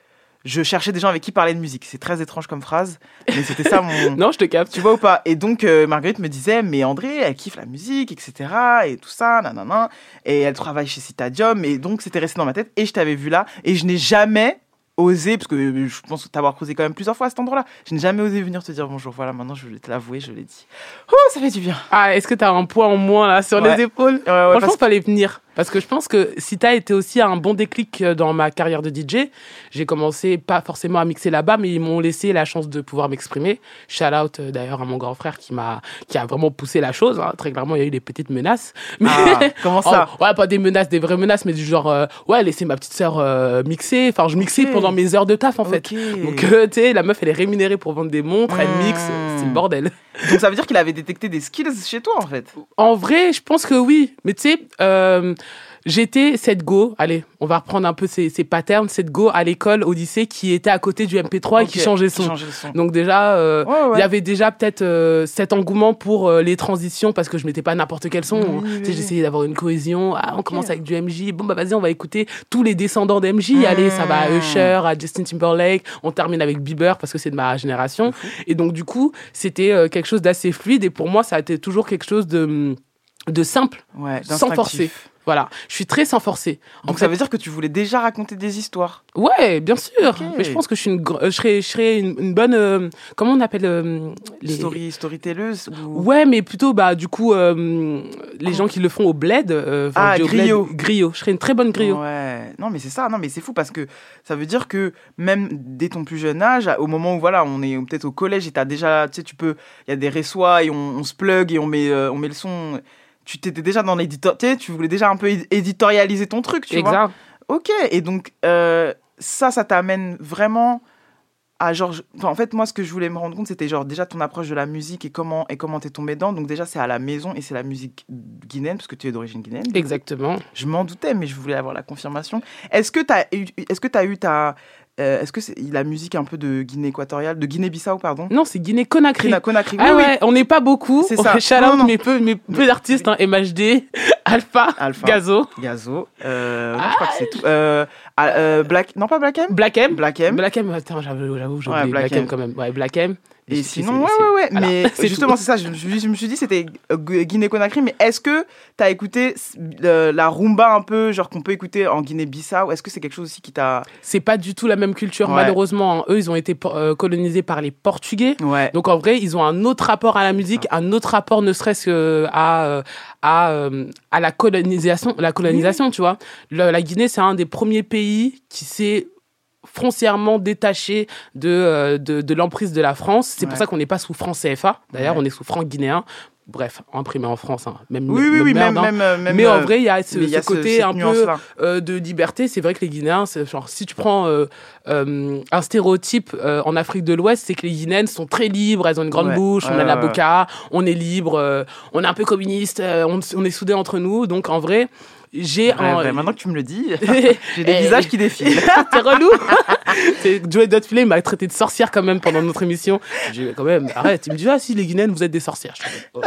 je cherchais des gens avec qui parler de musique. C'est très étrange comme phrase, mais c'était ça mon. <laughs>
Non, je te capte.
Tu vois ou pas? Et donc, euh, Marguerite me disait, mais André, elle kiffe la musique, etc. Et tout ça, nanana. Et elle travaille chez Citadium. Et donc, c'était resté dans ma tête. Et je t'avais vu là. Et je n'ai jamais osé, parce que je pense t'avoir creusé quand même plusieurs fois à cet endroit-là. Je n'ai jamais osé venir te dire bonjour. Voilà, maintenant, je vais te l'avouer, je l'ai dit. Oh, ça fait du bien.
Ah, est-ce que t'as un poids en moins là sur
Ouais.
les épaules?
Ouais, ouais,
Franchement,
parce-
fallait venir. Parce que je pense que si t'as été aussi un bon déclic euh, dans ma carrière de DJ, j'ai commencé pas forcément à mixer là-bas, mais ils m'ont laissé la chance de pouvoir m'exprimer. Shout out euh, d'ailleurs à mon grand frère qui m'a, qui a vraiment poussé la chose. hein. Très clairement, il y a eu des petites menaces. Mais
Ah, <laughs> comment ça
Oh, Ouais, pas des menaces, des vraies menaces, mais du genre, euh, ouais, laisser ma petite sœur euh, mixer. Enfin, je mixais pendant mes heures de taf en fait. Donc, euh, tu sais, la meuf, elle est rémunérée pour vendre des montres, elle mixe,
Hmm.
c'est le bordel.
Donc, ça veut dire qu'il avait détecté des skills chez toi, en fait?
En vrai, je pense que oui. Mais tu sais, euh, J'étais cette go, allez, on va reprendre un peu ces, ces patterns, cette go à l'école, au lycée, qui était à côté du MP3 et qui changeait son.
changeait son.
Donc déjà, euh, il
Ouais, ouais.
y avait déjà peut-être euh, cet engouement pour euh, les transitions parce que je mettais pas n'importe quel son.
Oui, oui.
J'essayais d'avoir une cohésion. Ah, on commence avec du MJ. Bon, bah vas-y, on va écouter tous les descendants d'MJ. Allez, ça va à
Mmh.
Usher, à Justin Timberlake. On termine avec Bieber parce que c'est de ma génération. Et donc, du coup, c'était euh, quelque chose d'assez fluide. Et pour moi, ça a été toujours quelque chose de, de simple,
Ouais,
sans forcer. Voilà, je suis très sans forcer. En
Donc ça veut dire que tu voulais déjà raconter des histoires.
Ouais, bien sûr. Mais je pense que je suis une, je serais, je serais une, une bonne. euh, comment on appelle euh, les
Story, storytelleuse ou...
Ouais, mais plutôt bah du coup euh, les gens qui le font au bled. euh,
Ah,
bled,
griot.
griot. Je serais une très bonne griot.
Ouais. Non, mais c'est ça. Non, mais c'est fou parce que ça veut dire que même dès ton plus jeune âge, au moment où voilà, on est peut-être au collège et t'as déjà, tu sais, tu peux, il y a des reçois et on, on se plug et on met, on met le son. Tu t'étais déjà dans l'éditeur, tu voulais déjà un peu édi- éditorialiser ton truc, tu vois.
Exact.
Ok. Et donc euh, ça, ça t'amène vraiment à genre, enfin, en fait, moi, ce que je voulais me rendre compte, c'était genre déjà ton approche de la musique et comment et comment t'es tombé dedans. Donc déjà, c'est à la maison et c'est la musique guinéenne parce que tu es d'origine guinéenne.
Exactement.
Je m'en doutais, mais je voulais avoir la confirmation. Est-ce que tu as eu, est-ce que as eu ta, euh, est-ce que c'est la musique un peu de Guinée équatoriale, de Guinée-Bissau, pardon
Non, c'est Guinée Conakry.
Guinée Conakry.
Ah
oui,
ouais, on n'est pas beaucoup.
C'est ça. <laughs>
Shout out mes peu, mes peu d'artistes, hein, MHD, Alpha,
Alpha.
Gazo.
Gazo. Euh, je crois que c'est tout. Euh, ah, euh, Black, non pas Black M?
Black M.
Black M.
Black M, attends, j'avoue, j'avoue, j'ai
Ouais, Black
Black M
M.
quand même. Ouais, Black M.
Et sinon, ouais, ouais, ouais.
voilà,
mais <laughs>
c'est
justement, c'est ça. Je, je- je me suis dit, c'était Gu- Guinée-Conakry. Mais est-ce que tu as écouté euh, la rumba un peu, genre qu'on peut écouter en Guinée-Bissau? Est-ce que c'est quelque chose aussi qui t'a.
C'est pas du tout la même culture,
Ouais.
malheureusement. Eux, ils ont été euh, colonisés par les Portugais.
Ouais.
Donc en vrai, ils ont un autre rapport à la musique, un autre rapport ne serait-ce que à à à la colonisation, la colonisation, tu vois. Le- la Guinée, c'est un des premiers pays qui s'est foncièrement détaché de, euh, de, de l'emprise de la France. C'est pour ça qu'on n'est pas sous franc CFA. D'ailleurs,
Ouais.
on est sous franc guinéen. Bref, imprimé en France. hein. Même,
Oui, oui, oui,
merde,
même,
hein.
même, euh, même,
Mais en
euh,
vrai, il y a ce,
mais il y a
ce côté un peu euh, de liberté. C'est vrai que les Guinéens, genre, si tu prends euh, euh, un stéréotype euh, en Afrique de l'Ouest, c'est que les Guinéennes sont très libres, elles ont une grande
Ouais,
bouche, on a la boca, on est libre, euh, on est un peu communiste, euh, on, on est soudés entre nous. Donc en vrai, j'ai
Ouais,
un.
ouais, Maintenant que tu me le dis, <laughs>
J'ai
des visages qui défilent. <laughs>
T'es relou <laughs> Joey Dotfilet m'a traité de sorcière quand même pendant notre émission. J'ai dit, quand même, arrête. Il me dit, ah si, les Guinéennes, vous êtes des sorcières. Je comme,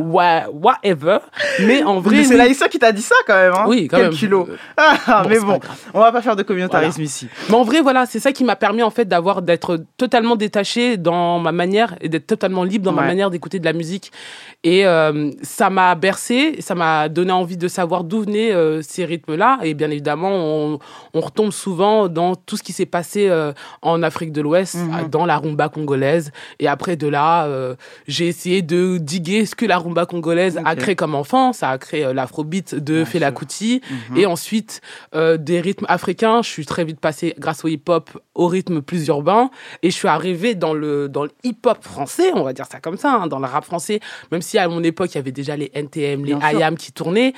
ok, ouais, whatever. Mais en vrai,
c'est
oui.
Laïssa qui t'a dit ça quand même. Hein
Oui, quand
Quel
même.
culot.
Euh,
Ah,
bon,
mais bon, on va pas faire de communautarisme ici.
Mais en vrai, voilà, c'est ça qui m'a permis en fait d'avoir d'être totalement détaché dans ma manière et d'être totalement libre dans ma manière d'écouter de la musique. Et euh, ça m'a bercé, ça m'a donné envie de savoir d'où venaient euh, ces rythmes-là. Et bien évidemment, on, on retombe souvent dans tout ce qui s'est passé euh, en Afrique de l'Ouest,
Mhm.
dans la rumba congolaise. Et après de là, euh, j'ai essayé de diguer ce que la rumba congolaise a créé comme enfant. Ça a créé euh, l'afrobeat de Fela. Kuti.
Mhm.
Et ensuite, euh, des rythmes africains. Je suis très vite passé, grâce au hip-hop, au rythme plus urbain. Et je suis arrivé dans le, dans le hip-hop français, on va dire ça comme ça, hein, dans le rap français. Même si à mon époque, il y avait déjà les NTM, les. IAM qui tournaient.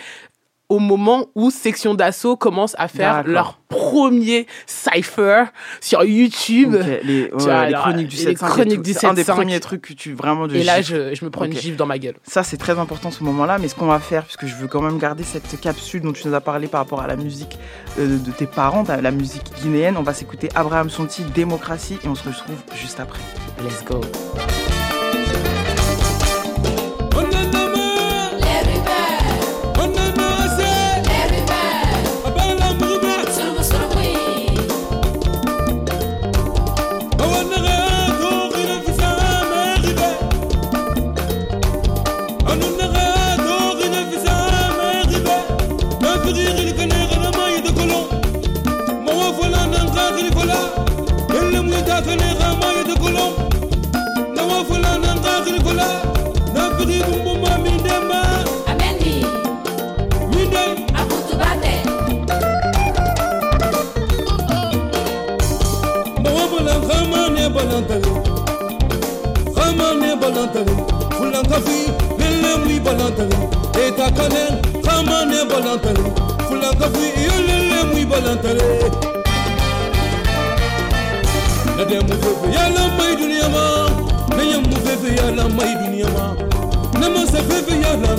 Au moment où Section d'Assaut commence à faire leur premier cypher sur YouTube.
Les, ouais,
Tu vois,
les
alors,
chroniques du
les
7
chroniques du
un des
7-5.
premiers trucs que tu vraiment de
Et là, je, je me prends une gifle dans ma gueule.
Ça, c'est très important ce moment-là, mais ce qu'on va faire, puisque je veux quand même garder cette capsule dont tu nous as parlé par rapport à la musique euh, de tes parents, la musique guinéenne, on va s'écouter Abraham Sonti, Démocratie, et on se retrouve juste après.
Let's go.
vie, il le
bruit volontaire. Et ta connaît, comme on est volontaire. Il le bruit volontaire. Na dem mu ya la mai na yam
mu fefe ya la ya la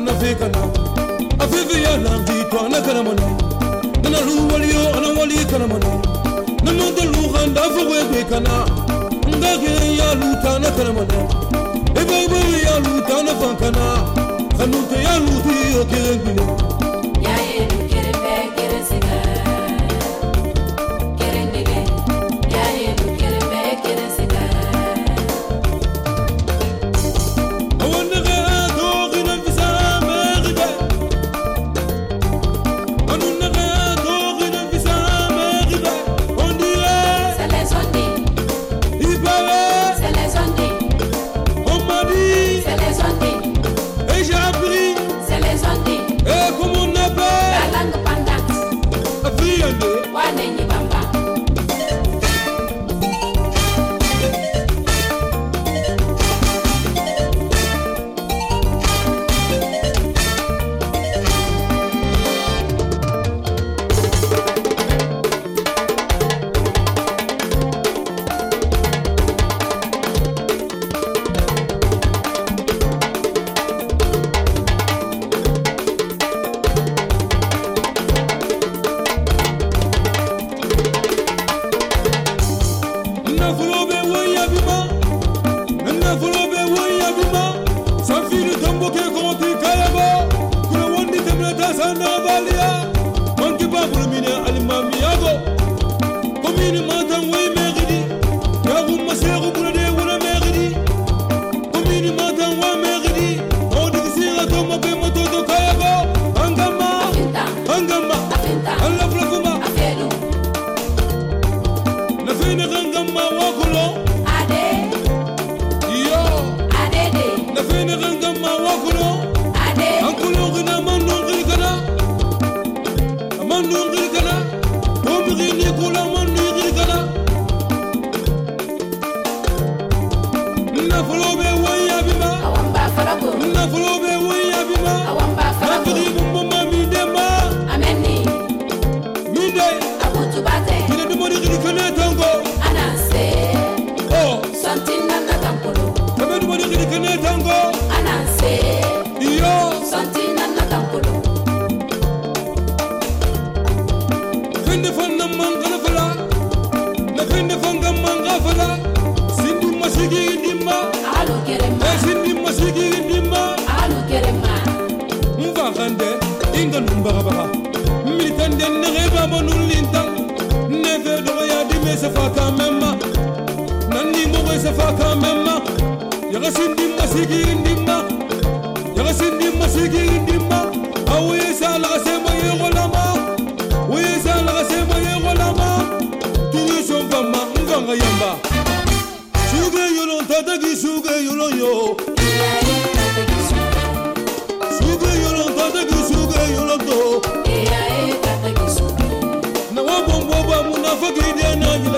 la kana, a fefe ya la kana mana. Na na lu wali yo wali kana kana. Nga. Ba ba ya lu ta na fankana kanu te ya lu ti yo sefaka mema yagasindimba sigirindimba yagasindimba sigirindimba awuyisalakasema yekolama uyisalakasema yekolama tiniso mvama mvanga yamba. Suge yolon tataki suge yolon yo. Suge yolon tataki suge yolon to nawabongwaba munafakidena nyila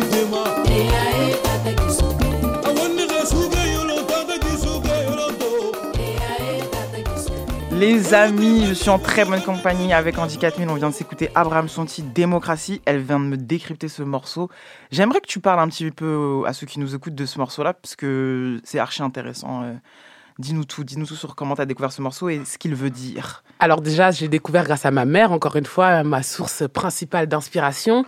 Les amis, je suis en très bonne compagnie avec Andy 4000. On vient de s'écouter Abraham Sonti, Démocratie. Elle vient de me décrypter ce morceau. J'aimerais que tu parles un petit peu à ceux qui nous écoutent de ce morceau-là, parce que c'est archi intéressant. Euh, Dis-nous tout, dis-nous tout sur comment tu as découvert ce morceau et ce qu'il veut dire.
Alors déjà, j'ai découvert grâce à ma mère, encore une fois, ma source principale d'inspiration,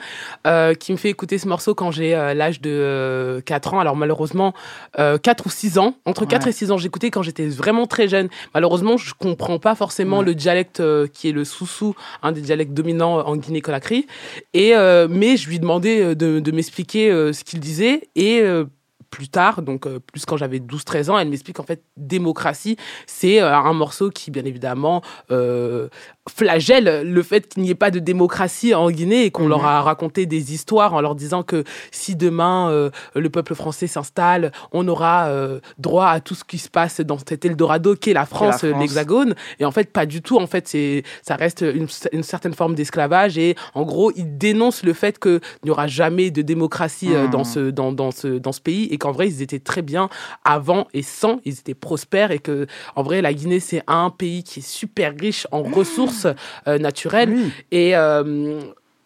euh, qui me fait écouter ce morceau quand j'ai euh, l'âge de euh, 4 ans. Alors malheureusement, euh, 4 ou 6 ans. Entre 4
Ouais.
et 6 ans, j'écoutais quand j'étais vraiment très jeune. Malheureusement, je comprends pas forcément
Ouais.
le dialecte euh, qui est le soussou, un des dialectes dominants en Guinée-Conakry. Et euh, mais je lui demandais euh, de, de m'expliquer euh, ce qu'il disait et euh, plus tard, donc euh, plus quand j'avais 12-13 ans, elle m'explique en fait démocratie, c'est euh, un morceau qui bien évidemment euh, flagelle le fait qu'il n'y ait pas de démocratie en Guinée et qu'on leur a raconté des histoires en leur disant que si demain euh, le peuple français s'installe, on aura euh, droit à tout ce qui se passe dans cet Eldorado qu'est la France,
France.
euh, l'Hexagone. Et en fait, pas du tout. En fait, c'est ça reste une, une certaine forme d'esclavage et en gros, ils dénoncent le fait qu'il n'y aura jamais de démocratie euh, dans ce dans, dans ce dans ce pays et qu'en vrai, ils étaient très bien avant et sans. Ils étaient prospères et que en vrai, la Guinée c'est un pays qui est super riche en <gasps> ressources euh, naturelles. Et euh,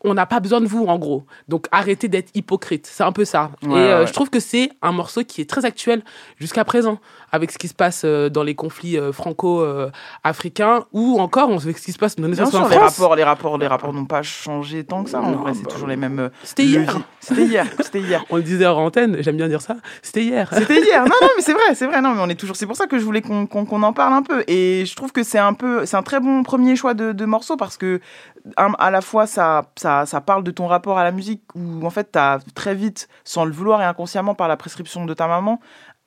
on n'a pas besoin de vous, en gros. Donc arrêtez d'être hypocrite. C'est un peu ça.
Ouais,
et euh,
ouais.
je trouve que c'est un morceau qui est très actuel jusqu'à présent, avec ce qui se passe euh, dans les conflits euh, franco-africains ou encore avec ce qui se passe dans les en
sûr, les
France.
rapports, les rapports, les rapports n'ont pas changé tant que ça. En vrai, c'est toujours les mêmes.
C'était hier.
C'était hier. <laughs> C'était hier.
On le disait en antenne, j'aime bien dire ça. C'était hier.
C'était hier. Non, non, <laughs> mais c'est vrai, c'est vrai. Non, mais on est toujours. C'est pour ça que je voulais qu'on en parle un peu. Et je trouve que c'est un peu, c'est un très bon premier choix de, de morceau parce que à la fois ça, ça, ça parle de ton rapport à la musique où en fait t'as très vite, sans le vouloir et inconsciemment par la prescription de ta maman,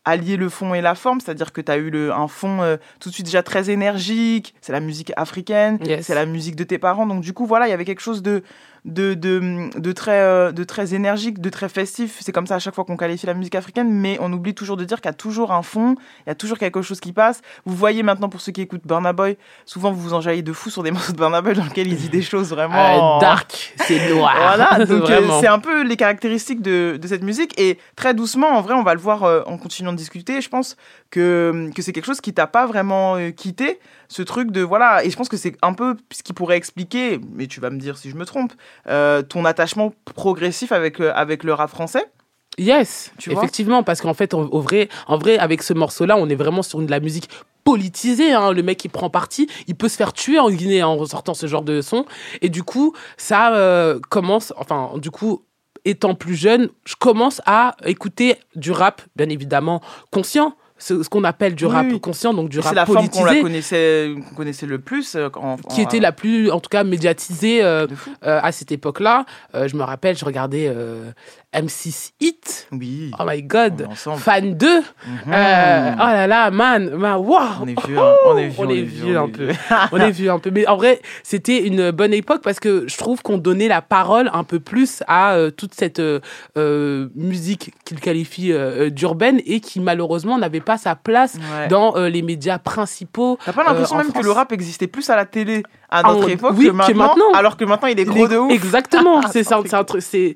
allier le fond et la forme, c'est-à-dire que tu as eu le, un fond euh, tout de suite déjà très énergique, c'est la musique africaine,
Yes.
c'est la musique de tes parents, donc du coup voilà, il y avait quelque chose de, de, de, de très, euh, de très énergique, de très festif, c'est comme ça à chaque fois qu'on qualifie la musique africaine, mais on oublie toujours de dire qu'il y a toujours un fond, il y a toujours quelque chose qui passe. Vous voyez maintenant pour ceux qui écoutent Burna Boy, souvent vous vous enjaillez de fou sur des <laughs> morceaux de Burna Boy dans lesquels il dit des choses vraiment...
Euh, dark, c'est noir. <laughs>
Voilà, <laughs> donc euh, c'est un peu les caractéristiques de, de cette musique. Et très doucement, en vrai, on va le voir euh, en continuant de discuter. Je pense que, que c'est quelque chose qui t'a pas vraiment euh, quitté, ce truc de. Voilà, et je pense que c'est un peu ce qui pourrait expliquer, mais tu vas me dire si je me trompe, ton attachement progressif avec, euh, avec le rap français.
Yes,
Tu
effectivement, parce qu'en fait, en, vrai, en vrai, avec ce morceau-là, on est vraiment sur de la musique politisée. hein. Le mec qui prend parti, il peut se faire tuer en Guinée en ressortant ce genre de son. Et du coup, ça euh, commence, enfin, du coup, étant plus jeune, je commence à écouter du rap, bien évidemment, conscient. Ce ce qu'on appelle du rap
oui.
conscient, donc du rap
C'est la forme qu'on la
politisé
connaissait, le plus. euh, en-
qui
en-
était la plus, en tout cas, médiatisée euh, euh, à cette époque-là. Euh, je me rappelle, je regardais euh, M6 Hit.
Oui.
Oh my God. Fan 2. Euh, oh là là, man. man wow.
On est vieux, hein. on est vieux,
On
on
est vieux
vieux, on
un
est
peu.
vieux. <laughs>
on est vieux un peu. Mais en vrai, c'était une bonne époque parce que je trouve qu'on donnait la parole un peu plus à euh, toute cette euh, euh, musique qu'il qualifie euh, euh, d'urbaine et qui malheureusement n'avait pas sa place
Ouais.
dans euh, les médias principaux.
T'as pas l'impression
euh,
même que le rap existait plus à la télé à
Ah,
notre époque
oui,
que,
que
maintenant, alors que maintenant il est gros de ouf.
Exactement, <laughs> c'est ça, c'est un truc, c'est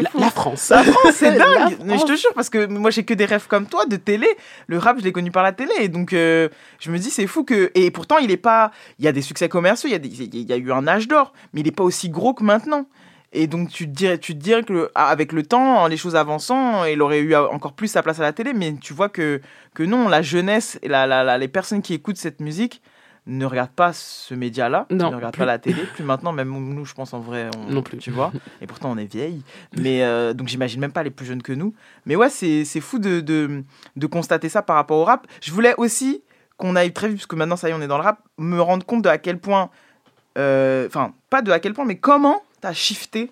la, France.
La France, c'est <laughs>
La
dingue. Mais je te jure, parce que moi, j'ai que des rêves comme toi de télé. Le rap, je l'ai connu par la télé. Et donc, euh, je me dis, c'est fou que. Et pourtant, il est pas. Il y a des succès commerciaux, il y, a des- il y a eu un âge d'or, mais il est pas aussi gros que maintenant. Et donc, tu te dirais, tu te dirais que le- avec le temps, les choses avançant, il aurait eu encore plus sa place à la télé. Mais tu vois que, que non, la jeunesse et la, la- la- les personnes qui écoutent cette musique ne regardent pas ce média-là,
Non,
ne regardent
plus.
pas la télé. Plus maintenant, même nous, je pense en vrai, on-
Non plus.
Tu vois Et pourtant, on est vieille. Mais euh, donc, j'imagine même pas les plus jeunes que nous. Mais ouais, c'est c'est fou de, de, de constater ça par rapport au rap. Je voulais aussi qu'on aille très vite, parce que maintenant, ça y est, on est dans le rap, me rendre compte de à quel point. euh, Enfin, pas de à quel point, mais comment t'as shifté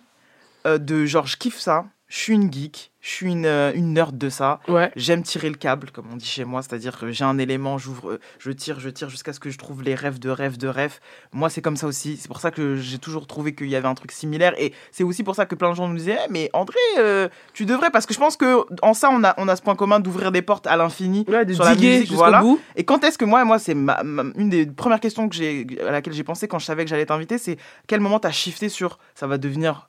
euh, de genre, je kiffe ça, je suis une geek, je suis une, euh, une nerd de ça.
Ouais.
J'aime tirer le câble, comme on dit chez moi, c'est-à-dire que j'ai un élément, j'ouvre, euh, je tire, je tire jusqu'à ce que je trouve les rêves de rêves de rêves. Moi, c'est comme ça aussi. C'est pour ça que j'ai toujours trouvé qu'il y avait un truc similaire. Et c'est aussi pour ça que plein de gens nous disaient, Eh, mais André, euh, tu devrais, parce que je pense que en ça, on a, on a ce point commun d'ouvrir des portes à l'infini
de
sur la musique.
jusqu'au
Voilà.
bout.
Et quand est-ce que moi, moi, c'est ma- ma- une des premières questions que j'ai, à laquelle j'ai pensé quand je savais que j'allais t'inviter, c'est quel moment t'as shifté sur ça va devenir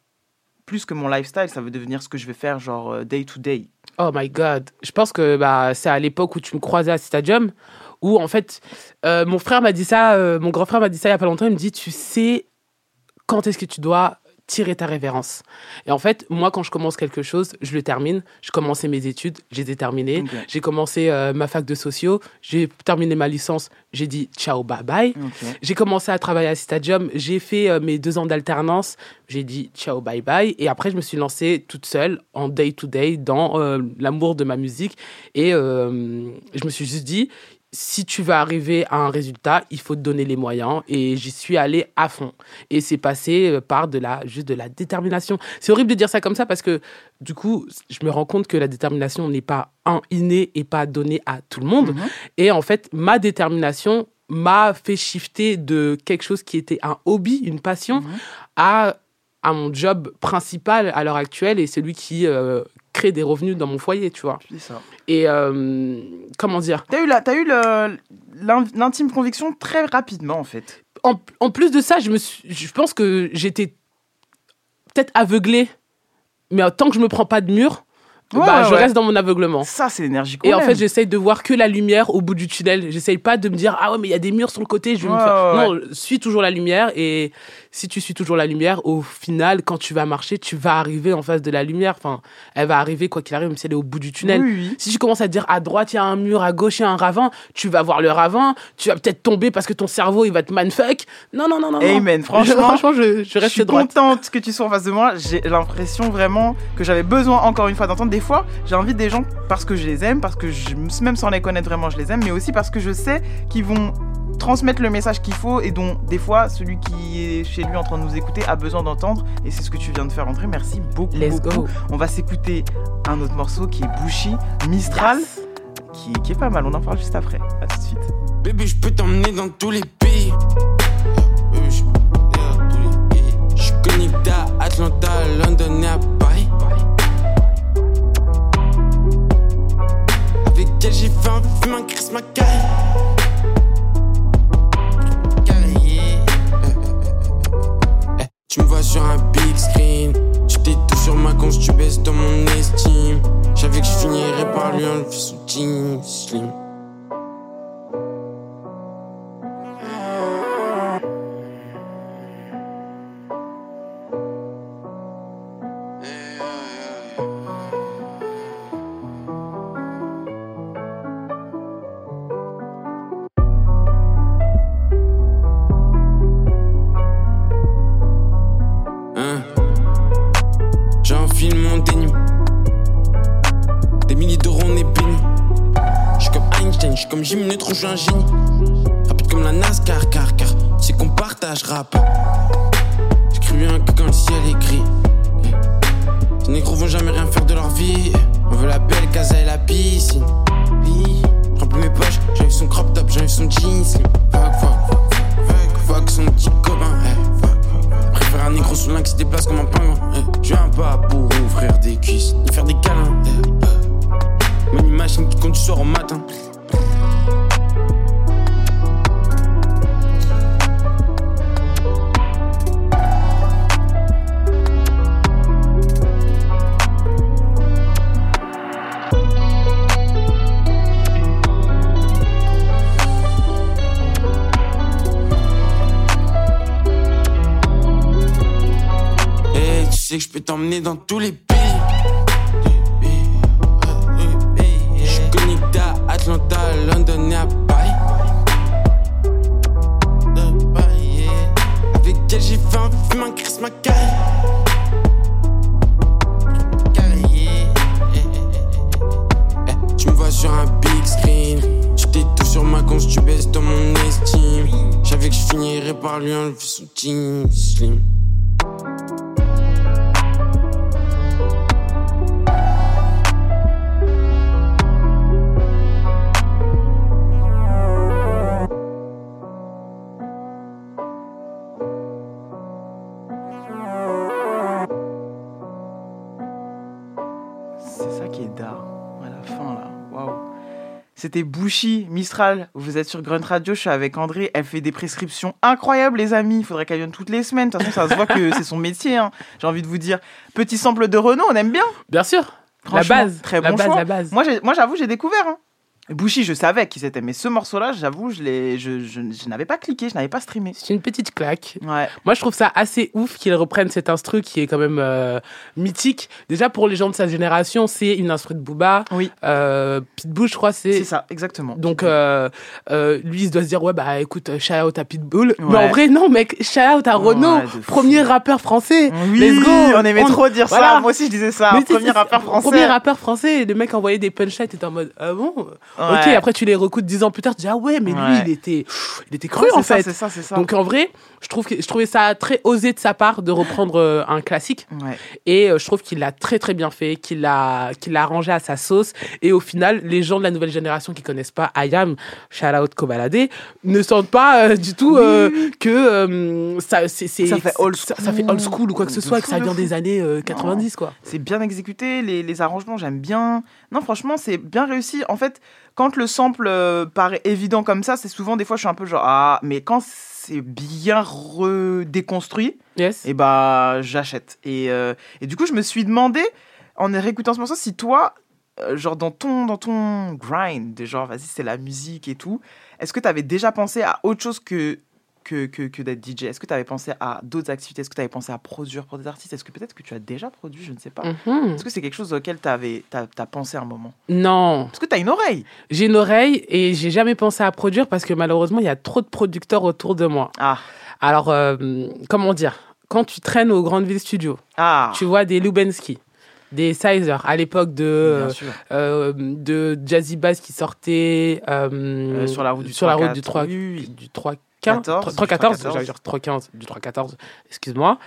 plus que mon lifestyle, ça va devenir ce que je vais faire, genre euh, day to day.
Oh my god. Je pense que bah, c'est à l'époque où tu me croisais à Stadium, où en fait, euh, mon frère m'a dit ça, euh, mon grand frère m'a dit ça il y a pas longtemps. Il me dit, tu sais quand est-ce que tu dois tirer ta révérence. Et en fait, moi, quand je commence quelque chose, je le termine. Je commençais mes études, je les ai terminées.
Ok.
J'ai commencé euh, ma fac de sociaux, j'ai terminé ma licence, j'ai dit ciao, bye bye. J'ai commencé à travailler à Stadium, j'ai fait euh, mes deux ans d'alternance, j'ai dit ciao, bye bye. Et après, je me suis lancée toute seule, en day to day, dans euh, l'amour de ma musique. Et je me suis juste dit, si tu veux arriver à un résultat, il faut te donner les moyens. Et j'y suis allée à fond. Et c'est passé euh, par de la, juste de la détermination. C'est horrible de dire ça comme ça parce que, du coup, je me rends compte que la détermination n'est pas un inné et pas donnée à tout le monde. Et en fait, ma détermination m'a fait shifter de quelque chose qui était un hobby, une passion, à, à mon job principal à l'heure actuelle et celui qui euh, crée des revenus dans mon foyer, tu vois.
Ça.
Et euh, comment dire?
T'as eu, la, t'as eu l'intime conviction très rapidement, en fait.
en, en plus de ça, je, me suis, je pense que j'étais peut-être aveuglée, mais tant que je me prends pas de mur,
Ouais,
bah, je
ouais.
reste dans mon aveuglement.
Ça, c'est l'énergie qu'on
Et en fait, j'essaye de voir que la lumière au bout du tunnel. J'essaye pas de me dire, ah ouais, mais il y a des murs sur le côté, je vais me
Ouais,
faire.
ouais,
Non, suis toujours la lumière. Et si tu suis toujours la lumière, au final, quand tu vas marcher, tu vas arriver en face de la lumière. Enfin, elle va arriver quoi qu'il arrive, même si elle est au bout du tunnel.
Oui, oui.
Si tu commences à te dire, à droite, il y a un mur, à gauche, il y a un ravin, tu vas voir le ravin, tu vas peut-être tomber parce que ton cerveau, il va te manfuck. Non, non, non, non. non.
Amen. Franchement,
franchement, je, je
Je
reste
suis
droite.
contente que tu sois en face de moi. J'ai l'impression vraiment que j'avais besoin encore une fois d'entendre. Des fois, j'invite des gens parce que je les aime, parce que je, même sans les connaître vraiment, je les aime, mais aussi parce que je sais qu'ils vont transmettre le message qu'il faut et dont des fois celui qui est chez lui en train de nous écouter a besoin d'entendre. Et c'est ce que tu viens de faire, André. Merci beaucoup.
Let's
beaucoup.
go.
On va s'écouter un autre morceau qui est Bushi, Mistral, qui, qui est pas mal. On en parle juste après. À tout de suite.
Bébé, je peux t'emmener dans tous les pays. Euh, je peux t'emmener dans tous les pays. Je suis connecté à Atlanta, London et à Paris. Avec elle, j'ai fait un film, un Chris Mackay. Tu me vois sur un big screen. Tu t'es tout sur ma cons, tu baisses dans mon estime. J'avais que je finirais par lui enlever son jean slim. Un génie. Rapide comme la NASCAR, car, car c'est qu'on partage rap. J'écris un que quand le ciel est gris. Les négros vont jamais rien faire de leur vie. On veut la belle casa et la piscine. Remplis mes poches, j'enlève son crop top, j'enlève son jean slim. Fuck, fuck, fuck, son petit copain. Préfère un négro sous l'un qui se déplace comme un pingouin. Je viens pas pour ouvrir des cuisses, ni faire des câlins. eh. Money machine qui compte du soir au matin. Que je peux t'emmener dans tous les pays. Je suis à Atlanta, London et à Paris. Avec elle, j'ai fait un film, un Chris Tu me vois sur un big screen. T'es tout sur ma cons, tu baisses dans mon estime. J'avais que je finirais par lui enlever son jean slim.
C'était Bushi, Mistral. Vous êtes sur Grunt Radio. Je suis avec André. Elle fait des prescriptions incroyables, les amis. Il faudrait qu'elle vienne toutes les semaines. De toute façon, ça se voit que <laughs> c'est son métier. hein. J'ai envie de vous dire. Petit sample de Renault, on aime bien.
Bien sûr. La base.
Très
la
bon
base,
choix.
la base.
Moi, j'avoue, j'ai découvert. Hein. Bushi, je savais qui c'était. Mais ce morceau-là, j'avoue, je, l'ai- je, je, je n'avais pas cliqué. Je n'avais pas streamé.
C'est une petite claque.
Ouais.
Moi, je trouve ça assez ouf qu'ils reprennent cet instru qui est quand même euh, mythique. Déjà, pour les gens de sa génération, c'est une instru de Booba.
Oui.
Euh, Pitbull, je crois, c'est.
C'est ça, exactement.
Donc, euh, euh, lui, il doit se dire, ouais, bah écoute, shout out à Pitbull. Mais
Ouais.
en vrai, non, mec, shout out à Renault,
fou.
premier rappeur français.
Oui,
Let's go.
on aimait trop dire ça. Moi aussi, je disais ça.
Mais
Premier rappeur français.
Premier rappeur français. Et le mec envoyait des punchlines, t'étais en mode, ah bon? Ok, après tu les recoutes dix ans plus tard, tu dis ah ouais, mais lui
Ouais.
il était, il était cru
Ouais,
en
ça,
fait.
ça, ça.
Donc en vrai, je trouve que je trouvais ça très osé de sa part de reprendre euh, un classique. Et euh, je trouve qu'il l'a très très bien fait, qu'il l'a qu'il l'a arrangé à sa sauce. Et au final, les gens de la nouvelle génération qui connaissent pas Ayam, shout out Kobalade, ne sentent pas euh, du tout euh, que euh, ça c'est
Ça fait old
ça, ça fait old school ou quoi que ce
De
soit, que ça vient des années euh, 90 quoi.
C'est bien exécuté, les, les arrangements, j'aime bien. Non, franchement, c'est bien réussi. En fait, quand le sample euh, paraît évident comme ça, c'est souvent des fois, je suis un peu genre, ah, mais quand c'est bien redéconstruit,
Yes.
et bah, j'achète. Et, euh, et du coup, je me suis demandé, en réécoutant ce morceau, si toi, euh, genre dans ton, dans ton grind, de genre, vas-y, c'est la musique et tout, est-ce que tu avais déjà pensé à autre chose que que, que, que d'être DJ Est-ce que tu avais pensé à d'autres activités? Est-ce que tu avais pensé à produire pour des artistes? Est-ce que peut-être que tu as déjà produit? Je ne sais pas.
Mhm.
Est-ce que c'est quelque chose auquel tu as, pensé un moment?
Non.
Parce que tu as une oreille?
J'ai une oreille et j'ai jamais pensé à produire parce que malheureusement, il y a trop de producteurs autour de moi.
Ah.
Alors, euh, comment dire? Quand tu traînes aux grandes villes studios,
Ah.
tu vois des Lubensky, des Sizer à l'époque de, euh, de Jazzy Bass qui sortait euh,
Euh, sur la route du
sur la
3,
route du 3,
oui, oui.
du 3
14,
3,
du
14,
3,
j'allais dire 3, 15, du 3, 14, excuse-moi.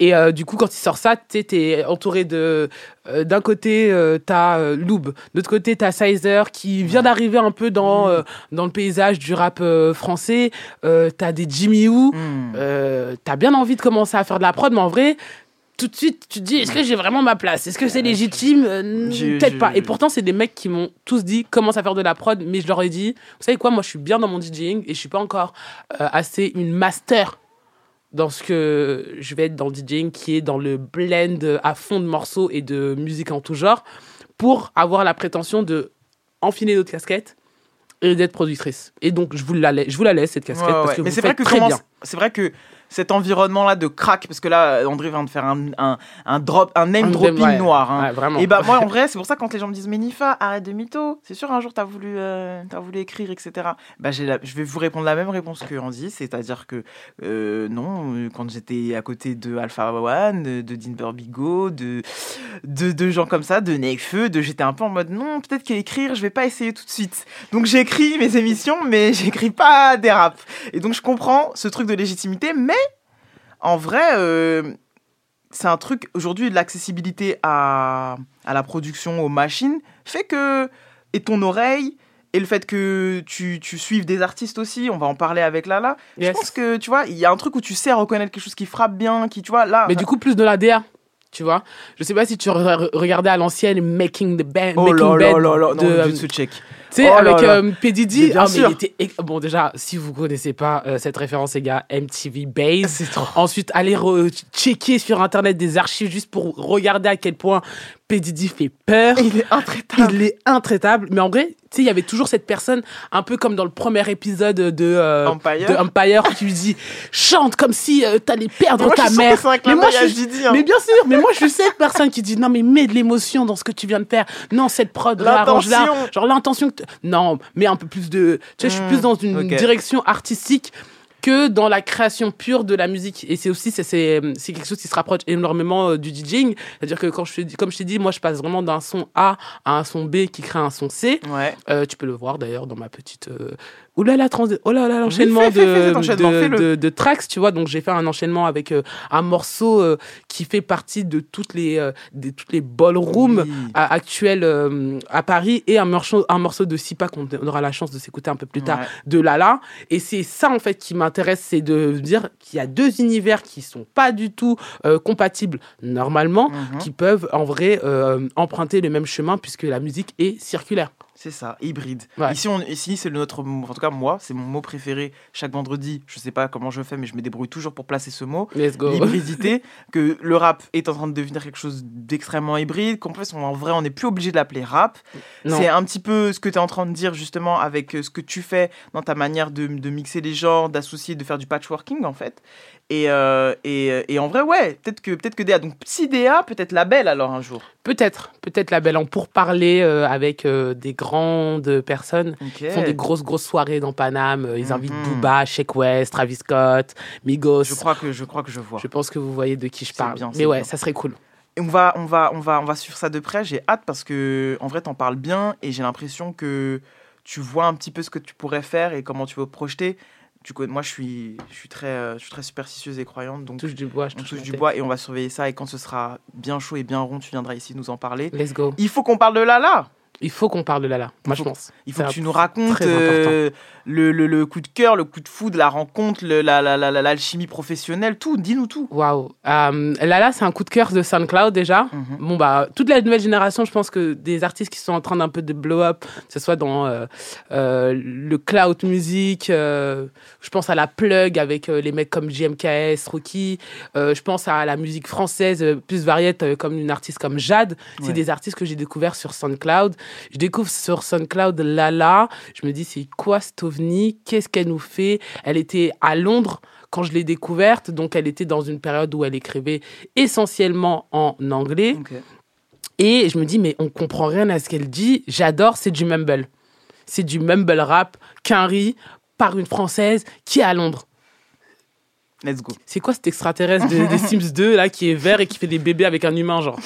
Et euh, du coup, quand il sort ça, tu es entouré de. euh, D'un côté, euh, t'as euh, Loob, de l'autre côté, t'as Sizer qui vient d'arriver un peu dans, euh, dans le paysage du rap euh, français. Euh, t'as des Jimmy Woo. Euh, t'as bien envie de commencer à faire de la prod, mais en vrai, tout de suite, tu te dis est-ce que j'ai vraiment ma place? Est-ce que c'est légitime? Euh, Peut-être pas. Et pourtant, c'est des mecs qui m'ont tous dit commence à faire de la prod, mais je leur ai dit vous savez quoi, moi je suis bien dans mon DJing et je suis pas encore euh, assez une master dans ce que je vais être dans le DJing, qui est dans le blend à fond de morceaux et de musique en tout genre, pour avoir la prétention de enfiler d'autres casquettes et d'être productrice. Et donc, je vous la, laisse- je vous la laisse, cette casquette,
Ouais,
parce
ouais.
que
Mais
vous
vrai que
très
comment-
bien.
c'est vrai que cet environnement-là de crack, parce que là, André vient de faire un, un, un drop, un name dropping
ouais.
noir. hein.
Ouais, vraiment.
Et bah moi, en vrai, c'est pour ça quand les gens me disent mais Nifa, arrête de mytho. C'est sûr un jour t'as voulu, euh, voulu écrire, etc. Bah la- je vais vous répondre la même réponse que Andy, c'est-à-dire que euh, non, euh, quand j'étais à côté de Alpha One, de, de Dean Burbigo, de, de de gens comme ça, de Nekfeu, de j'étais un peu en mode non, peut-être qu'écrire, je vais pas essayer tout de suite. Donc j'écris mes émissions, mais j'écris pas des raps. Et donc je comprends ce truc de légitimité, mais en vrai, euh, c'est un truc, aujourd'hui, l'accessibilité à, à la production, aux machines, fait que. Et ton oreille, et le fait que tu, tu suives des artistes aussi, on va en parler avec Lala. Je
Yes.
pense que, tu vois, il y a un truc où tu sais reconnaître quelque chose qui frappe bien, qui, tu vois, là.
Mais du coup, plus de la DA. Tu vois, je sais pas si tu re- re- regardais à l'ancienne Making the Band,
Oh
Making
là là
Band
là là, non,
de, euh,
check.
Sais,
Oh là
avec
là.
euh, P. Diddy,
Mais bien
ah, mais
sûr.
il était bon déjà si vous connaissez pas euh, cette référence les gars MTV Base <laughs> ensuite allez checker sur internet des archives juste pour regarder à quel point P. Diddy fait peur
il est intraitable
il est intraitable mais en vrai tu sais il y avait toujours cette personne un peu comme dans le premier épisode de euh,
Empire.
de Empire qui lui dit chante comme si euh, t'allais perdre
Mais moi,
ta mère
que
mais moi je suis
Didi, hein.
mais bien sûr mais moi je suis cette personne qui dit non mais mets de l'émotion dans ce que tu viens de faire non cette prod arrange là genre l'intention que non mais un peu plus de tu sais je suis
Hmm,
plus dans une direction artistique que dans la création pure de la musique. Et c'est aussi c'est c'est c'est quelque chose qui se rapproche énormément euh, du DJing. C'est à dire que quand je dis comme je t'ai dit moi je passe vraiment d'un son A à un son B qui crée un son C.
Ouais.
Euh, tu peux le voir d'ailleurs dans ma petite euh... oh là là trans... oh là là l'enchaînement de,
enchaînement,
de,
fais-le.
de, de tracks tu vois donc j'ai fait un enchaînement avec euh, un morceau euh, qui fait partie de toutes les euh, de toutes les ballrooms
Oui.
à- actuelles à Paris et un morceau un morceau de Sipa qu'on on aura la chance de s'écouter un peu plus tard
Ouais.
de Lala et c'est ça en fait qui m'intéresse c'est de dire qu'il y a deux univers qui sont pas du tout compatibles normalement
Mhm.
qui peuvent en vrai emprunter le même chemin puisque la musique est circulaire
C'est ça, hybride.
Ouais.
Ici, on, ici c'est le notre, en tout cas moi, c'est mon mot préféré. Chaque vendredi, je sais pas comment je fais, mais je me débrouille toujours pour placer ce mot.
Let's go.
L'hybridité, <laughs> que le rap est en train de devenir quelque chose d'extrêmement hybride. Qu'en fait, on- en vrai, on n'est plus obligé de l'appeler rap. C'est un petit peu ce que tu es en train de dire justement avec euh, ce que tu fais dans ta manière de, de mixer les genres, d'associer, de faire du patchworking en fait. Et, euh, et, et en vrai, ouais, peut-être que, peut que DA. Donc, si DA, peut-être label alors un jour.
Peut-être, peut-être la belle en pour parler euh, avec euh, des grandes personnes.
Ok.
Ils font des grosses, grosses soirées dans Paname. Euh, Ils invitent
Mhm.
Booba, Sheck West, Travis Scott, Migos.
Je crois que je, crois que je vois.
Je pense que vous voyez de qui je parle.
bien,
Mais ouais,
bien.
ça serait cool.
Et on va, on va, on va, on va suivre ça de près. J'ai hâte parce que, en vrai, t'en parles bien et j'ai l'impression que tu vois un petit peu ce que tu pourrais faire et comment tu veux te projeter. Tu connais, moi, je suis, je suis très, euh, je suis très superstitieuse et croyante, donc
Touche du bois, je
on
touche
du bois et on va surveiller ça. Et quand ce sera bien chaud et bien rond, tu viendras ici nous en parler.
Let's go.
Il faut qu'on parle de Lala.
Il faut qu'on parle de Lala, moi je pense.
Il faut que tu nous racontes euh, le, le- le coup de cœur, le coup de foudre, la rencontre, le- la- la- la- l'alchimie professionnelle, tout. Dis-nous tout.
Waouh. Euh, Lala, c'est un coup de cœur de SoundCloud déjà.
Mhm.
Bon, bah, toute la nouvelle génération, je pense que des artistes qui sont en train d'un peu de blow up, que ce soit dans euh, euh, le cloud music, je pense à la plug avec les mecs comme JMKS, Rookie, je pense à la musique française plus variette comme une artiste comme Jade. C'est
Ouais.
des artistes que j'ai découvert sur SoundCloud. Je découvre sur SoundCloud Lala. Je me dis, c'est quoi cette ovni? Qu'est-ce qu'elle nous fait? Elle était à Londres quand je l'ai découverte, donc elle était dans une période où elle écrivait essentiellement en anglais. Et je me dis, mais on comprend rien à ce qu'elle dit. J'adore, c'est du mumble. C'est du mumble rap, qu'un par une française qui est à Londres.
Let's go.
C'est quoi cet extraterrestre de- des <laughs> Sims 2 là qui est vert et qui fait des bébés avec un humain genre?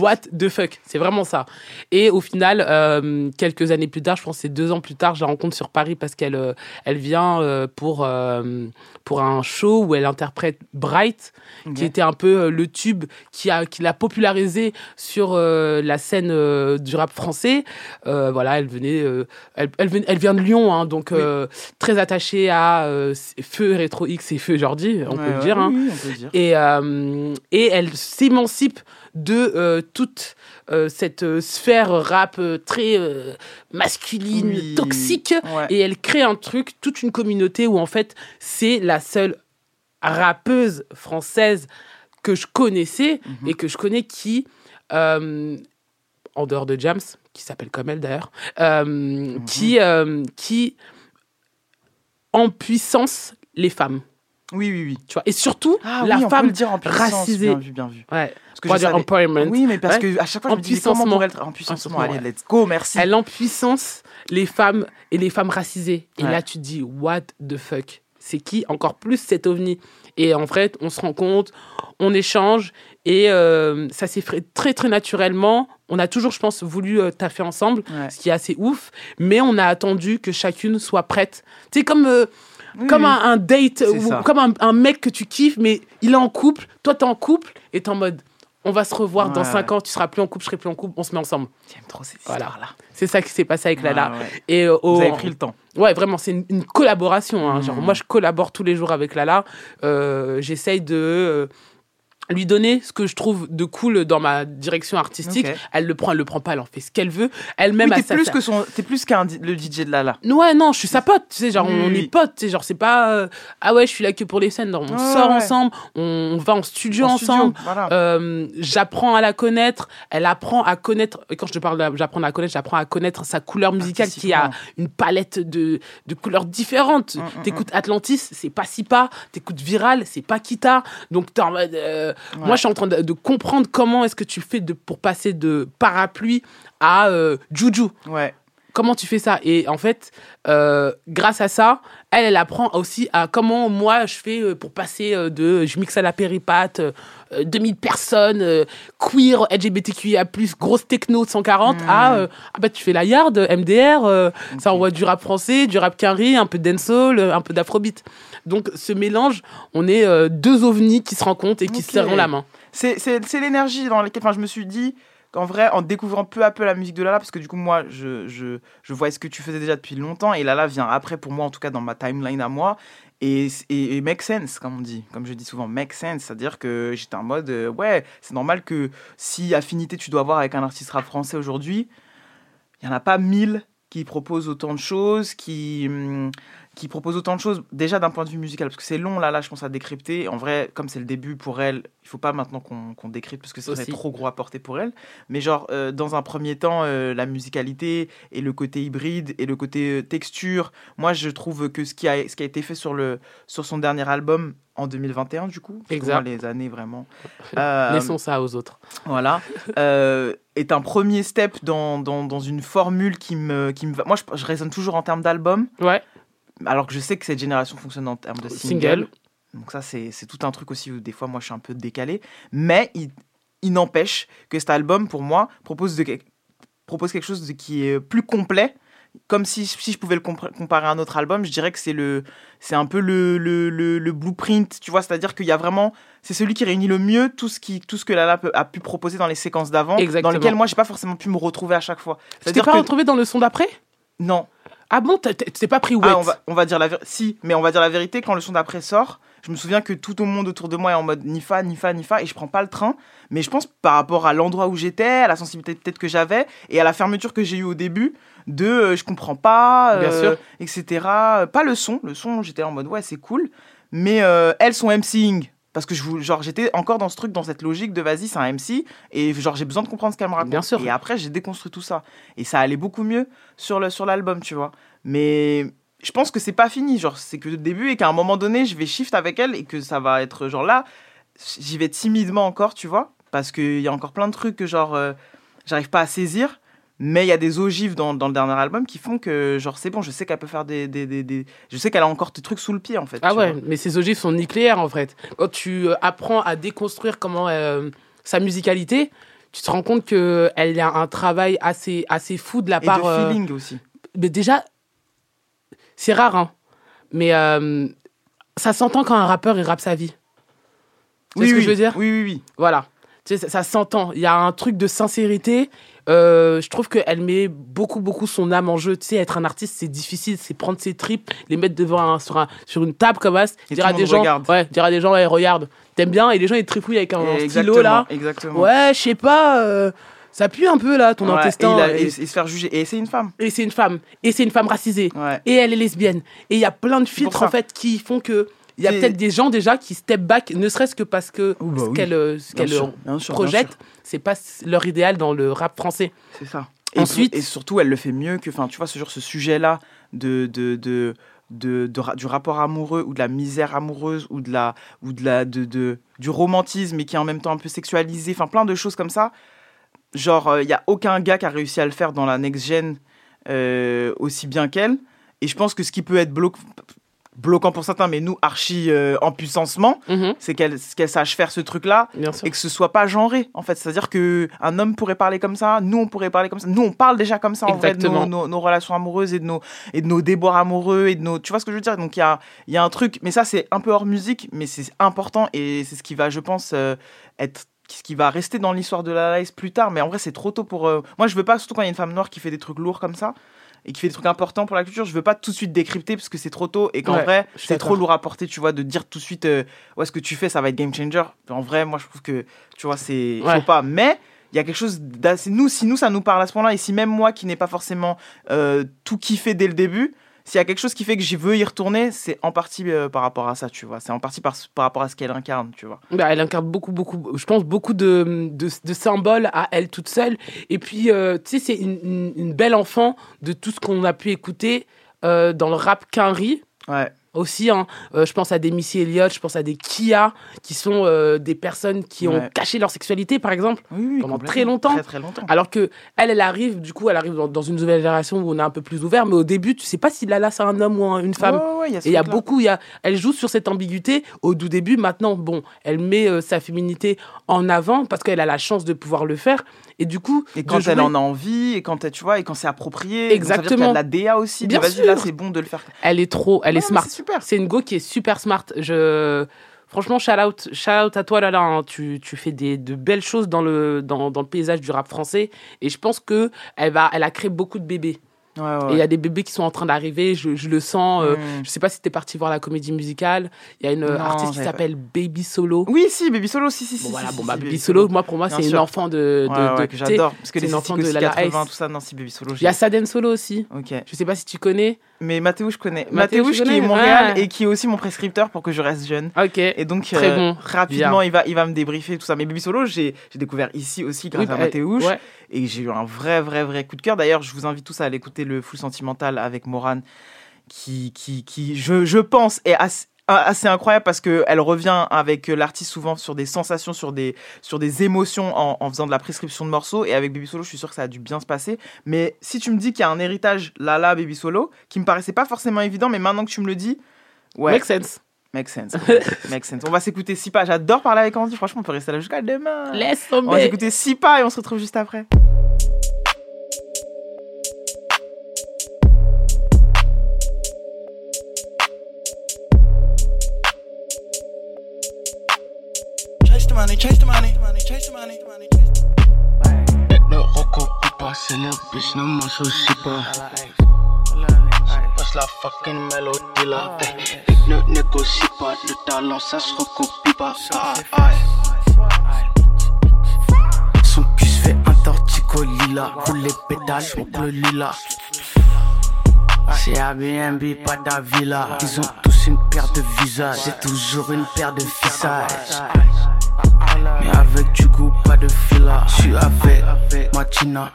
What the fuck? C'est vraiment ça. Et au final, euh, quelques années plus tard, je pense que c'est deux ans plus tard, je la rencontre sur Paris parce qu'elle euh, elle vient euh, pour pour un show où elle interprète Bright, qui était un peu le tube qui a qui l'a popularisé sur la scène du rap français. Voilà, elle venait, elle, elle, ven- elle vient de Lyon, hein, donc très attachée à Feu Rétro X et Feu Jordi, on
Ouais,
peut le
ouais,
dire. hein.
oui, on peut le dire.
Et, euh, et elle s'émancipe de euh, toute euh, cette sphère rap très masculine,
Oui.
toxique,
Ouais.
et elle crée un truc, toute une communauté où en fait c'est la seule rappeuse française que je connaissais
Mhm.
et que je connais qui, en dehors de James, qui s'appelle comme elle d'ailleurs,
Mhm.
qui, qui en puissance les femmes.
Oui, oui, oui.
Tu vois, et surtout,
Ah
la
oui,
femme
dire en puissance,
racisée.
bien vu, bien vu.
Ouais.
Parce que
On va
je
dire
savais-
empowerment.
Oui, mais parce
Ouais.
que à chaque fois, je me disais comment pourrait être en puissancement. Allez,
ouais.
let's go, merci.
Elle en puissance les femmes et les femmes racisées. Et là, tu te dis, what the fuck? C'est qui? Encore plus cet ovni Et en fait, on se rend compte, on échange, et euh, ça s'est fait très, très naturellement. On a toujours, je pense, voulu euh, taffer ensemble, ce qui est assez ouf, mais on a attendu que chacune soit prête. Tu sais, comme... euh, comme
oui.
un, un date, ou comme un, un mec que tu kiffes, mais il est en couple, toi t'es en couple, et t'es en mode, on va se revoir dans
Ouais,
5
ouais.
ans, tu seras plus en couple, je serai plus en couple, on se met ensemble.
J'aime trop ces
Voilà.
histoires-là.
C'est ça qui s'est passé avec Lala.
Ouais.
Et, euh,
Vous avez pris le temps.
Ouais, vraiment, c'est une, une collaboration. hein. Genre,
Mhm.
moi, je collabore tous les jours avec Lala. Euh, J'essaye de euh, lui donner ce que je trouve de cool dans ma direction artistique. Elle le prend, elle le prend pas, elle en fait ce qu'elle veut. Elle-même
Oui,
a
t'es plus
sa-
que son, t'es plus qu'un le DJ de Lala.
Ouais, non, je suis sa pote, tu sais, genre,
Oui,
on
oui,
est potes, tu sais, genre, c'est pas, euh, ah ouais, je suis là que pour les scènes, non, on sort
ouais.
ensemble, on va en studio
En studio,
ensemble,
voilà.
euh, j'apprends à la connaître, elle apprend à connaître, et quand je te parle j'apprends à la connaître, j'apprends à connaître sa couleur musicale qui a une palette de, de couleurs différentes.
Mm,
T'écoutes Atlantis, c'est pas Sipa, t'écoutes Viral, c'est pas Kita, donc t'es en mode, euh,
Ouais.
moi je suis en train de, de comprendre comment est-ce que tu fais de, pour passer de parapluie à euh, Juju.
Ouais.
Comment tu fais ça? Et en fait, euh, grâce à ça, elle, elle apprend aussi à comment moi je fais euh, pour passer euh, de je mixe à la péripate, euh, euh, 2000 personnes, euh, queer, LGBTQIA, grosse techno de 140, à euh, ah bah tu fais la yard, MDR, ça envoie du rap français, du rap carry, un peu de dancehall, un peu d'afrobeat. Donc ce mélange, on est deux ovnis qui se rencontrent et qui se serrent la main.
C'est l'énergie dans laquelle enfin, je me suis dit qu'en vrai, en découvrant peu à peu la musique de Lala, parce que du coup, moi, je, je, je voyais ce que tu faisais déjà depuis longtemps, et Lala vient après, pour moi, en tout cas, dans ma timeline à moi, et, et, et make sense, comme on dit, comme je dis souvent, make sense, c'est-à-dire que j'étais en mode, euh, ouais, c'est normal que si affinité tu dois avoir avec un artiste rap français aujourd'hui, il n'y en a pas mille qui proposent autant de choses, qui, hum, qui proposent autant de choses, déjà d'un point de vue musical, parce que c'est long, là, là, je pense à décrypter. En vrai, comme c'est le début pour elle, il faut pas maintenant qu'on qu'on décrypte, parce que ce serait trop gros à porter pour elle. Mais genre, euh, dans un premier temps, euh, la musicalité et le côté hybride et le côté euh, texture, moi, je trouve que ce qui a, ce qui a été fait sur, le, sur son dernier album, en 2021, du coup,
Exact.
les années vraiment... <laughs>
Laissons ça aux autres.
voilà, est un premier step dans, dans, dans une formule qui me, qui me va. Moi, je, je raisonne toujours en termes d'album.
Ouais.
Alors que je sais que cette génération fonctionne en termes de single.
Single.
Donc, ça, c'est tout un truc aussi où des fois, moi, je suis un peu décalé. Mais il, il n'empêche que cet album, pour moi, propose, de, propose quelque chose de, qui est plus complet comme si, si je pouvais le compar- comparer à un autre album, je dirais que c'est le, c'est un peu le, le, le, le blueprint, tu vois, c'est-à-dire qu'il y a vraiment, c'est celui qui réunit le mieux tout ce qui, tout ce que Lala a pu proposer dans les séquences d'avant, dans lesquelles moi j'ai pas forcément pu me retrouver à chaque fois.
Tu t'es pas
que
retrouvé dans le son d'après?
Non,
Ah bon, t'es pas pris wet
ah, on va, on va dire la vérité. Si, mais on va dire la vérité. Quand le son d'après sort, je me souviens que tout le monde autour de moi est en mode Nifa, Nifa, Nifa, et je prends pas le train. Mais je pense par rapport à l'endroit où j'étais, à la sensibilité peut-être que j'avais, et à la fermeture que j'ai eue au début, de euh, je comprends pas,
Bien sûr.
etc. Pas le son. Le son, j'étais en mode ouais, c'est cool. Mais euh, elles sont MCing. Parce que je vous, genre, j'étais encore dans ce truc, dans cette logique de vas-y, c'est un MC, et genre, j'ai besoin de comprendre ce qu'elle me raconte.
Bien sûr.
Et après, j'ai déconstruit tout ça. Et ça allait beaucoup mieux sur le sur l'album, tu vois. Mais je pense que c'est pas fini, genre, c'est que le début, et qu'à un moment donné, je vais shift avec elle, et que ça va être genre là, j'y vais timidement encore, tu vois. Parce qu'il y a encore plein de trucs que, genre, euh, j'arrive pas à saisir. Mais il y a des ogives dans, dans le dernier album qui font que, genre, c'est bon, je sais qu'elle peut faire des, des, des, des- Je sais qu'elle a encore des trucs sous le pied, en fait.
Ah ouais,
vois.
mais ces ogives sont nucléaires en fait. Quand tu euh, apprends à déconstruire comment euh, sa musicalité, tu te rends compte que elle a un travail assez assez fou de la
Et
part.
de
euh,
feeling aussi.
mais déjà, c'est rare, hein. Mais euh, ça s'entend quand un rappeur il rappe sa vie. Tu
Oui,
sais ce que
oui.
je veux dire?
Oui, oui, oui.
Voilà. Tu sais, ça, ça s'entend. Il y a un truc de sincérité. Euh, je trouve qu'elle met beaucoup, beaucoup son âme en jeu. Tu sais, être un artiste, c'est difficile. C'est prendre ses tripes, les mettre devant un- sur, un, sur une table comme ça.
Et
Dire à des gens,
regarde.
ouais, dire à des gens, ouais, regarde, t'aimes bien. Et les gens, ils trifouillent avec un, stylo là.
exactement.
Ouais, je sais pas. euh, ça pue un peu là, ton
Ouais,
intestin.
Et, a-
Et-
se faire juger. Et c'est une femme.
et c'est une femme. Et c'est une femme racisée.
Ouais.
Et elle est lesbienne. Et il y a plein de filtres en fait qui font que il y a peut-être des gens déjà qui step back, ne serait-ce que parce que
Oh, bah
ce
oui.
qu'elle euh,
sûr.
c'est pas leur idéal dans le rap français.
C'est ça. Et
Ensuite-
et surtout, elle le fait mieux que, enfin, tu vois, ce genre, ce sujet-là de, de, de, de, du rapport amoureux ou de la misère amoureuse ou de la, ou de la, de, de- du romantisme et qui est en même temps un peu sexualisé, enfin, plein de choses comme ça. Genre, il y a aucun gars qui a réussi à le faire dans la next gen euh, aussi bien qu'elle. Et je pense que ce qui peut être bloquant bloquant pour certains, mais nous, archi euh, en puissancement, c'est qu'elle sache faire ce truc-là et que ce soit pas genré, en fait. C'est-à-dire que un homme pourrait parler comme ça, nous, on pourrait parler comme ça. Nous, on parle déjà comme ça, en vrai, de nos,
Exactement.
nos- nos relations amoureuses et de nos, et de nos déboires amoureux et de nos... Tu vois ce que je veux dire? Donc, il y a, y a un truc, mais ça, c'est un peu hors musique, mais c'est important et c'est ce qui va, je pense, euh, être ce qui va rester dans l'histoire de la Lice plus tard, mais en vrai, c'est trop tôt pour... euh, Moi, je veux pas, surtout quand il y a une femme noire qui fait des trucs lourds comme ça, et qui fait des trucs importants pour la culture, je veux pas tout de suite décrypter parce que c'est trop tôt et qu'en
Ouais,
vrai, c'est trop lourd à porter, tu vois, de dire tout de suite, euh, ouais, ce que tu fais, ça va être game changer. En vrai, moi, je trouve que, tu vois, c'est.
Ouais.
Faut pas. Mais il y a quelque chose d'assez. Nous, si nous, ça nous parle à ce point-là, et si même moi qui n'ai pas forcément euh, tout kiffé dès le début, s'il y a quelque chose qui fait que j'y veux y retourner, c'est en partie euh, par rapport à ça, tu vois. C'est en partie par, par rapport à ce qu'elle incarne, tu vois.
Bah, elle incarne beaucoup, beaucoup, je pense, beaucoup de, de, de symboles à elle toute seule. Et puis, euh, tu sais, c'est une, une- une belle enfant de tout ce qu'on a pu écouter euh, dans le rap Quinry.
Ouais.
Aussi, hein. Euh, je pense à des Missy Elliott, je pense à des Kia, qui sont euh, des personnes qui ont caché leur sexualité, par exemple, pendant très longtemps.
Très, très longtemps.
Alors que elle, elle arrive, du coup, elle arrive dans, dans une nouvelle génération où on est un peu plus ouvert, mais au début, tu sais pas si Lala c'est un homme ou un- une femme.
Ouais, ouais, ouais, il y a ce
Et il y a
truc-là.
beaucoup, y a, elle joue sur cette ambiguïté au tout début. Maintenant, bon, elle met euh, sa féminité en avant parce qu'elle a la chance de pouvoir le faire. Et du coup,
Et quand elle
jouer-
en a envie, et quand elle, tu vois, et quand c'est approprié, donc ça veut dire qu'il y a
Exactement.
de la DA aussi.
Bien
Vas-y, là,
sûr.
c'est bon de le faire.
Elle est trop, elle est smart.
Super.
C'est une go qui est super smart. Je, franchement, shout out, shout out à toi là, là. hein. Tu, tu fais des, de belles choses dans le, dans, dans le paysage du rap français. Et je pense que elle va, elle a créé beaucoup de bébés.
Ouais, ouais,
Et il y a des bébés qui sont en train d'arriver, je, je le sens. euh,
Mm.
Je sais pas si t'es parti voir la comédie musicale. Il y a une euh,
Non,
artiste qui s'appelle Baby Solo.
Oui, si, Baby Solo, si, si, si.
Bon, voilà,
si,
bon, bah,
si,
Baby Solo, moi, pour moi, c'est une enfant de. de,
Ouais,
de-
que j'adore. Parce que
c'est
les
une enfant
esthétiques
de la
80,
Ice.
tout ça, non, si Baby Solo.
Il y a Saden Solo aussi.
Ok.
Je sais pas si tu connais.
Mais Mathéo, je connais.
Mathéo,
qui
connais
est Montréal
Ah.
et qui est aussi mon prescripteur pour que je reste jeune.
Ok.
Et donc,
Très
euh,
bon.
rapidement,
Bien.
il va, il va me débriefer tout ça. Mais Baby Solo, j'ai découvert ici aussi grâce
Oui,
à
bah,
Mathéo.
ouais.
Et j'ai eu un vrai, vrai, vrai coup de cœur. D'ailleurs, je vous invite tous à aller écouter le Full Sentimental avec Morane, qui, qui, qui je, je pense, est assez assez incroyable parce que elle revient avec l'artiste souvent sur des sensations, sur des, sur des émotions en, en faisant de la prescription de morceaux. Et avec Baby Solo, je suis sûr que ça a dû bien se passer. Mais si tu me dis qu'il y a un héritage Lala Baby Solo, qui me paraissait pas forcément évident, mais maintenant que tu me le dis, ouais.
Make sense.
Make sense. <laughs> Make sense. On va s'écouter Sipa. J'adore parler avec Andy. Franchement, on peut rester là jusqu'à demain.
Laisse
On va
tomber.
s'écouter Sipa et on se retrouve juste après.
Pas, c'est le bitch, ne m'en soucie pas. Passe la fucking mélodie là. Ne négocie pas, le talent ça se recopie pas. Son cul se fait un tortico lila. Roule les pétales, smoke le lilas. C'est Airbnb, pas d'Avila. Ils ont tous une paire de visages. J'ai toujours une paire de visages. Avec du goût, pas de fila. J'suis avec ma Tina,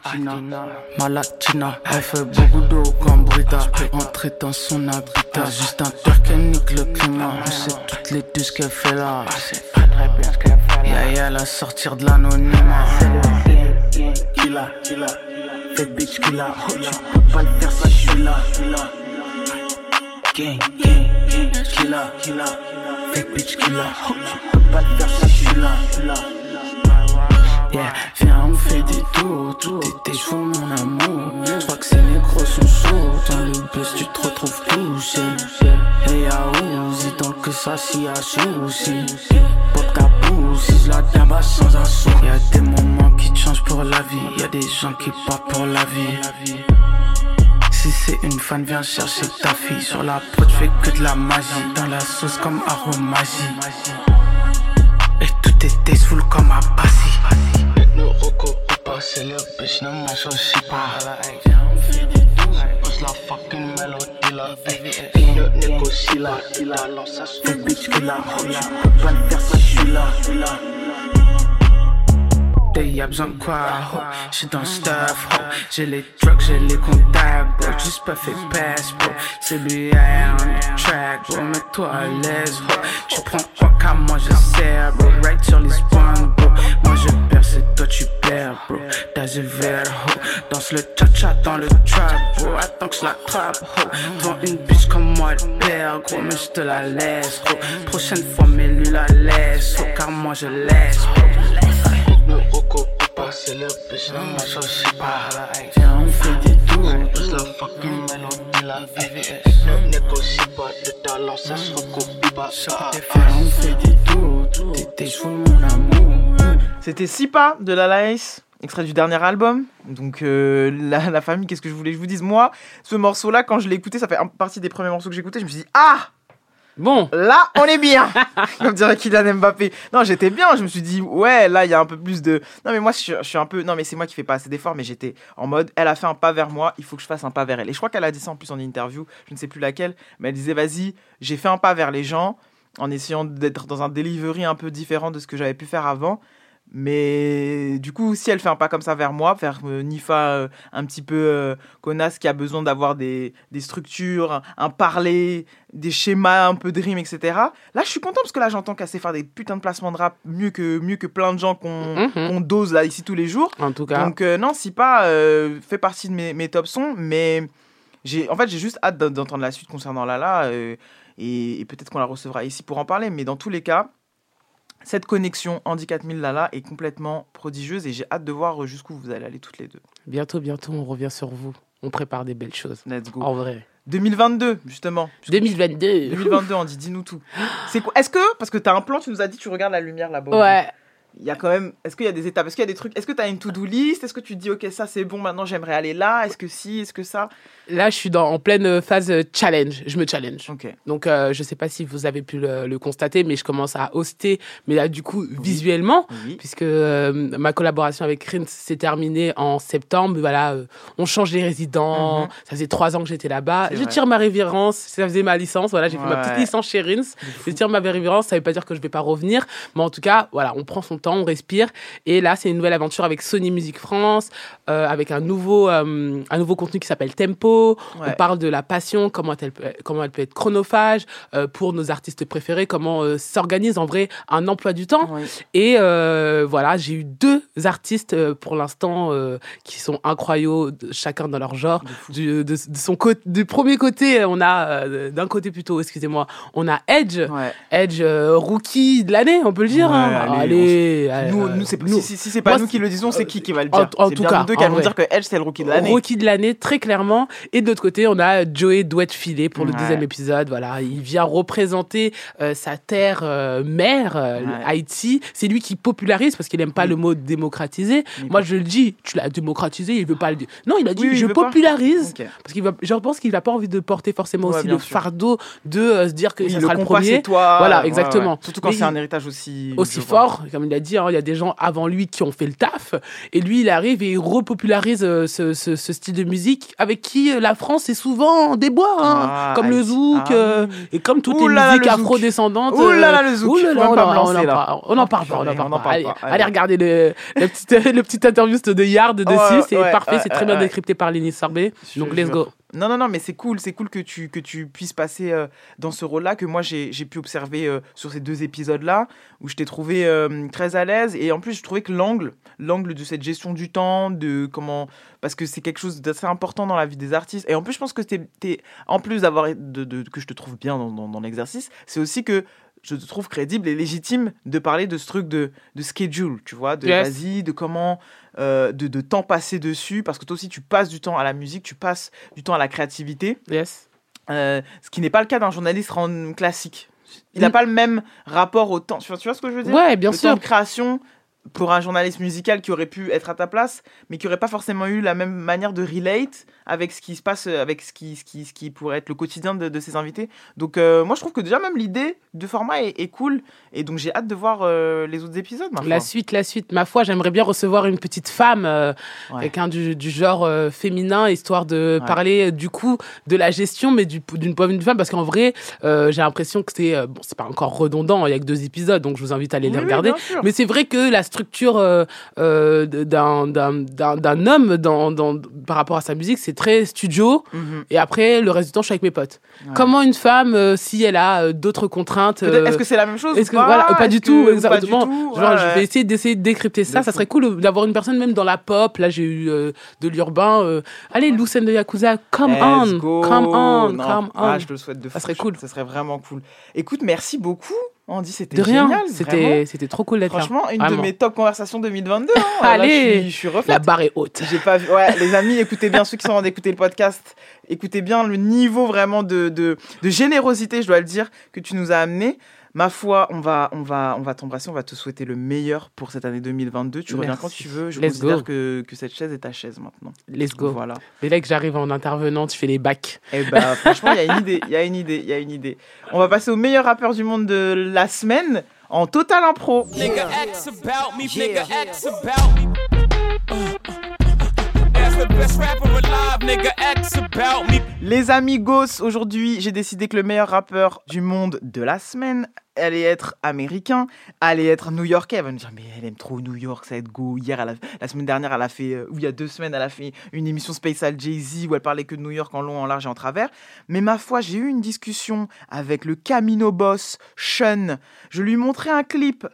ma latina. Elle fait beaucoup d'eau comme Brita. Entrer dans son habitat. Juste un tour qui nique le climat. On sait toutes les deux ce qu'elle fait là. C'est pas très bien ce qu'elle fait là. Yeah, yeah, la sortir de l'anonymat. Killa, killa. Fait bitch killa. Oh, tu peux pas le faire si j'suis là. Gang, gang, gang. Killa. Fait bitch killa. Oh, tu peux pas le faire si j'suis là. Yeah, viens, on fait des tours, tours. T'es chevaux, mon amour. Je crois que ces négros sont sourds. Dans le bus, tu te retrouves touché. Hey, ah, Uzi, donc que ça, si à souci. Vodka si je la tabasse sans assaut. Y'a des moments qui te changent pour la vie. Y'a des gens qui partent pour la vie. Si c'est une fan, viens chercher ta fille. Sur la prod, fais que de la magie. Dans la sauce comme aromagie. Et tout est tasteful comme à Passy. Ne recopie pas, c'est le bitch, soucie pas. Pose la fucking mélodie là. Là. Tu peux pas le faire si j'suis là. Y'a besoin de quoi, ho? J'suis dans le stuff, ho J'ai les drugs, j'ai les contacts, bro Juste pas fait pass, bro C'est lui, on the track, bro Mets-toi à l'aise, ho Tu prends quoi qu'à moi je bro dans le trap, bro Attends que je la trappe, ho Devant une bitch comme moi, elle perd, gros Mais je te la laisse, gros Prochaine fois, mais lui la laisse, ho Car moi je laisse, pas, c'est le bitch, pas. Viens, on fait des tours, tous la fucking mélodie la Ne négocie pas, le talent ça se recopie pas. Viens, on fait des tours, t'es chevaux mon amour.
C'était Sipa de la Laïs, extrait du dernier album. Donc, euh, la, la famille, qu'est-ce que je voulais que je vous dise? Moi, ce morceau-là, quand je l'ai écouté, ça fait partie des premiers morceaux que j'ai écouté. Je me suis dit, ah
Bon.
Là, on est bien <laughs> Comme dirait Kylian Mbappé. Non, j'étais bien. Je me suis dit, ouais, là, il y a un peu plus de. Non, mais moi, je suis, je suis un peu. Non, mais c'est moi qui fais pas assez d'efforts, mais j'étais en mode, elle a fait un pas vers moi, il faut que je fasse un pas vers elle. Et je crois qu'elle a dit ça en plus en interview, je ne sais plus laquelle, mais elle disait, vas-y, j'ai fait un pas vers les gens en essayant d'être dans un delivery un peu différent de ce que j'avais pu faire avant. Mais du coup, si elle fait un pas comme ça vers moi, vers euh, Nifa euh, un petit peu euh, connasse qui a besoin d'avoir des, des structures, un, un parler, des schémas, un peu de rime, etc. Là, je suis content parce que là, j'entends qu'elle sait faire des putains de placements de rap mieux que, mieux que plein de gens qu'on
Mhm.
dose là ici tous les jours.
En tout cas.
Donc, euh, non, si pas, fait partie de mes, mes top sons, mais en fait, j'ai juste hâte d'en- d'entendre la suite concernant Lala et, et peut-être qu'on la recevra ici pour en parler. Mais dans tous les cas, cette connexion Andy 4000 Lala est complètement prodigieuse et j'ai hâte de voir jusqu'où vous allez aller toutes les deux.
Bientôt, bientôt, on revient sur vous. On prépare des belles choses.
Let's go.
En vrai.
2022, justement.
2022.
2022, Andy, dis-nous tout. C'est quoi Est-ce que, parce que tu as un plan, tu nous as dit, tu regardes la lumière là-bas.
Ouais.
Il y a quand même. Est-ce qu'il y a des étapes? Est-ce qu'il y a des trucs? Est-ce que tu as une to-do list? Est-ce que tu te dis, ok, ça c'est bon, maintenant j'aimerais aller là? Est-ce que si? Est-ce que ça?
Là, je suis dans, en pleine phase euh, challenge. Je me challenge. Donc, euh, je sais pas si vous avez pu le, le constater, mais je commence à hoster, mais là, du coup, visuellement,
Oui.
puisque euh, ma collaboration avec Rins s'est terminée en septembre. Voilà, euh, on change les résidents.
Mhm.
Ça faisait trois ans que j'étais là-bas. Je
vrai.
tire ma révérence. Ça faisait ma licence. Voilà, j'ai fait ma petite licence chez Rins. Je tire ma révérence. Ça veut pas dire que je vais pas revenir, mais en tout cas, voilà, on prend son temps, on respire. Et là, c'est une nouvelle aventure avec Sony Music France, euh, avec un nouveau, euh, un nouveau contenu qui s'appelle Tempo.
Ouais.
On parle de la passion, comment elle peut, comment elle peut être chronophage euh, pour nos artistes préférés, comment s'organise en vrai un emploi du temps. Et voilà, j'ai eu deux artistes pour l'instant qui sont incroyables, de- chacun dans leur genre. Du, de, de son côté, du premier côté, on a d'un côté plutôt, excusez-moi, on a Edge,
Ouais.
Edge rookie de l'année, on peut le dire. Hein.
allez,
Allez, euh,
Nous, nous, c'est- si, si- c'est pas
moi,
nous qui le disons, c'est qui qui va le dire
en tout
bien
cas,
deux qui
vrai.
dire que Edge, c'est le rookie de l'année.
Rookie de l'année, très clairement. Et de l'autre côté, on a Joey Douette Filet pour le
Ouais.
deuxième épisode. Voilà, il vient représenter euh, sa terre euh, mère, euh,
Ouais.
Haïti. C'est lui qui popularise parce qu'il aime pas le mot démocratiser. Moi, je le dis, tu l'as démocratisé, il veut pas le dire. Non, il a dit,
Oui,
je popularise. Parce qu'il va, je pense qu'il n'a pas envie de porter forcément
Ouais,
aussi le
sûr.
fardeau de euh, se dire que ça sera le premier.
c'est toi.
Voilà, exactement.
Surtout quand c'est un héritage aussi.
aussi fort, comme il a dit, hein, il y a des gens avant lui qui ont fait le taf, et lui il arrive et il repopularise euh, ce, ce- ce style de musique avec qui euh, la France est souvent en débois, hein,
Ah,
comme le
Haïti.
zouk
Ah,
euh, et comme toutes
Ouh
les musiques
le
afro-descendantes. Euh,
le zouk.
on
pas
en-
lancer,
on en parle- on n'en parle pas, on n'en parle pas. Allez, regarder le, le petit <laughs> le petit interview de Yard dessus,
Ouais,
c'est
ouais,
parfait,
ouais,
c'est très bien décrypté par Lenny Sorbet. Donc let's go.
Non, non, non, mais c'est cool, c'est cool que tu, que tu puisses passer euh, dans ce rôle-là, que moi j'ai pu observer euh, sur ces deux épisodes-là, où je t'ai trouvé euh, très à l'aise. Et en plus, je trouvais que l'angle, l'angle de cette gestion du temps, de comment. Parce que c'est quelque chose d'assez important dans la vie des artistes. Et en plus, je pense que t'es, t'es- en plus d'avoir. De, de- que je te trouve bien dans, dans, dans l'exercice, c'est aussi que je te trouve crédible et légitime de parler de ce truc de, de schedule, tu vois, de
Yes.
vas-y, de comment, euh, de, de temps passé dessus, parce que toi aussi tu passes du temps à la musique, tu passes du temps à la créativité,
Yes.
euh, ce qui n'est pas le cas d'un journaliste classique. Il n'a
Mm.
pas le même rapport au temps. Tu vois, tu vois ce que je veux dire?
Ouais, bien
le
sûr.
temps de création pour un journaliste musical qui aurait pu être à ta place, mais qui aurait pas forcément eu la même manière de relate avec ce qui se passe, euh, avec ce qui, ce qui, ce qui pourrait être le quotidien de, de ses invités. Donc euh, moi je trouve que déjà même l'idée de format est, est cool, et donc j'ai hâte de voir euh, les autres épisodes. ma
La suite, la suite. Ma foi, j'aimerais bien recevoir une petite femme, euh,
Ouais.
quelqu'un du, du genre féminin, histoire de
Ouais.
parler du coup de la gestion, mais du- d'une point de vue de femme, parce qu'en vrai, j'ai l'impression que c'est bon, c'est pas encore redondant. Il y a que deux épisodes, donc je vous invite à aller
Oui,
les regarder. mais c'est vrai que la structure d'un homme dans, dans par rapport à sa musique, c'est très studio.
Mhm.
Et après, le reste du temps, je suis avec mes potes.
Ouais.
Comment une femme, euh, si elle a euh, d'autres contraintes, euh,
Est-ce que c'est la même chose
que voilà, pas? du tout,
ou pas du
exactement.
tout?
Genre,
Ouais,
je vais essayer d'essayer de décrypter ça. Ça serait cool d'avoir une personne même dans la pop. Là, j'ai eu de l'urbain. Allez, Lucen de Yakuza, come
Let's
on,
go.
come on,
Non,
come on.
ah, je te le souhaite de
Ça
fou.
serait cool.
Ça serait vraiment cool. Écoute, merci beaucoup, Andy. C'était
De rien.
génial.
C'était c'était trop cool d'être là.
Franchement, une
Vraiment.
de mes top conversations 2022. hein. Là,
Allez,
je suis, je suis refaite.
la barre est haute.
J'ai pas vu. Ouais, les amis, écoutez bien ceux qui sont en train d'écouter le podcast. Écoutez bien le niveau vraiment de, de, de générosité, je dois le dire, que tu nous as amené. Ma foi, on va, on va, on va t'embrasser, on va te souhaiter le meilleur pour cette année 2022. Tu reviens quand tu veux. Je
Let's
considère
go.
que, que cette chaise est ta chaise maintenant.
Let's go.
Voilà.
Mais là que j'arrive en intervenant, tu fais les bacs.
Eh ben, <laughs> franchement, il y a une idée, il y a une idée, il y a une idée. On va passer au meilleur rappeur du monde de la semaine en total impro.
Nigga about me, nigga about me.
Les amigos, aujourd'hui, j'ai décidé que le meilleur rappeur du monde de la semaine allait être américain, allait être new-yorkais. Elle va me dire, mais elle aime trop New York, ça va être go. Hier, la semaine dernière, elle a fait, euh, ou il y a deux semaines, elle a fait une émission spéciale Jay-Z où elle parlait que de New York en long, en large et en travers. Mais ma foi, j'ai eu une discussion avec le Camino Boss, Sean. Je lui montrais un clip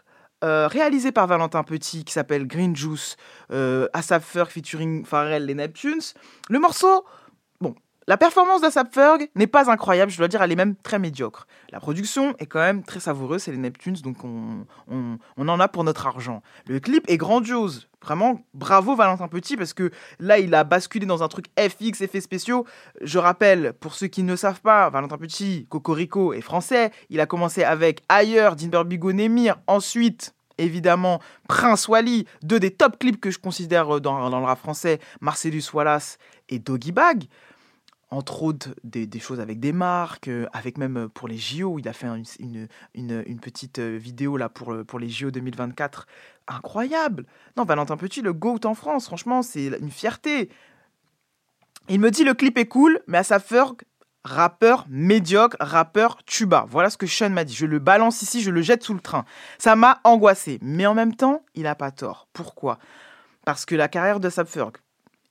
euh, réalisé par Valentin Petit qui s'appelle Green Juice, euh, ASAP featuring Pharrell les Neptunes. Le morceau, la performance d'ASAP Ferg n'est pas incroyable, je dois dire, elle est même très médiocre. La production est quand même très savoureuse, c'est les Neptunes, donc on, en a pour notre argent. Le clip est grandiose, vraiment bravo Valentin Petit, parce que là, il a basculé dans un truc FX, effets spéciaux. Je rappelle, pour ceux qui ne savent pas, Valentin Petit, Cocorico est français. Il a commencé avec Ailleurs, Dinber Bigo Nemir, ensuite évidemment Prince Wally, deux des top clips que je considère dans, dans le rap français, Marcellus Wallace et Doggy Bag. Entre autres, des, choses avec des marques, euh, avec même euh, pour les JO, il a fait un- une, une, petite euh, vidéo là pour, pour les JO 2024. Incroyable Non, Valentin Petit, le GOAT en France, franchement, c'est une fierté. Il me dit le clip est cool, mais à sa rappeur médiocre, rappeur tuba. Voilà ce que Sean m'a dit. Je le balance ici, je le jette sous le train. Ça m'a angoissé. Mais en même temps, il n'a pas tort. Pourquoi? Parce que la carrière de Asap Ferg,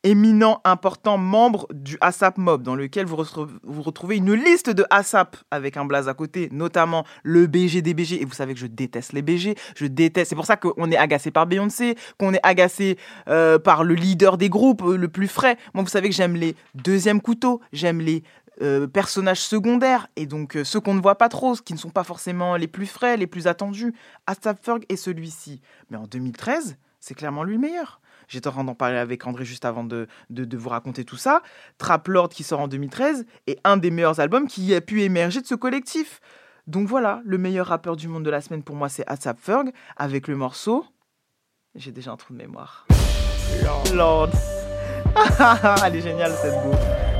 éminent, important membre du ASAP Mob, dans lequel vous, retrouve- vous retrouvez une liste de ASAP avec un blaze à côté, notamment le BG des BG. Et vous savez que je déteste les BG, je déteste. C'est pour ça qu'on est agacé par Beyoncé, qu'on est agacé euh, par le leader des groupes, euh, le plus frais. Moi, vous savez que j'aime les deuxièmes couteaux, j'aime les euh, personnages secondaires et donc ceux qu'on ne voit pas trop, qui ne sont pas forcément les plus frais, les plus attendus. Asap Ferg est celui-ci. Mais en 2013, c'est clairement lui le meilleur. J'étais en train d'en parler avec André juste avant de, de, de vous raconter tout ça. Trap Lord qui sort en 2013 est un des meilleurs albums qui a pu émerger de ce collectif. Donc voilà, le meilleur rappeur du monde de la semaine pour moi c'est Asap Ferg avec le morceau. J'ai déjà un trou de mémoire. Lord. <laughs> Elle est géniale cette go.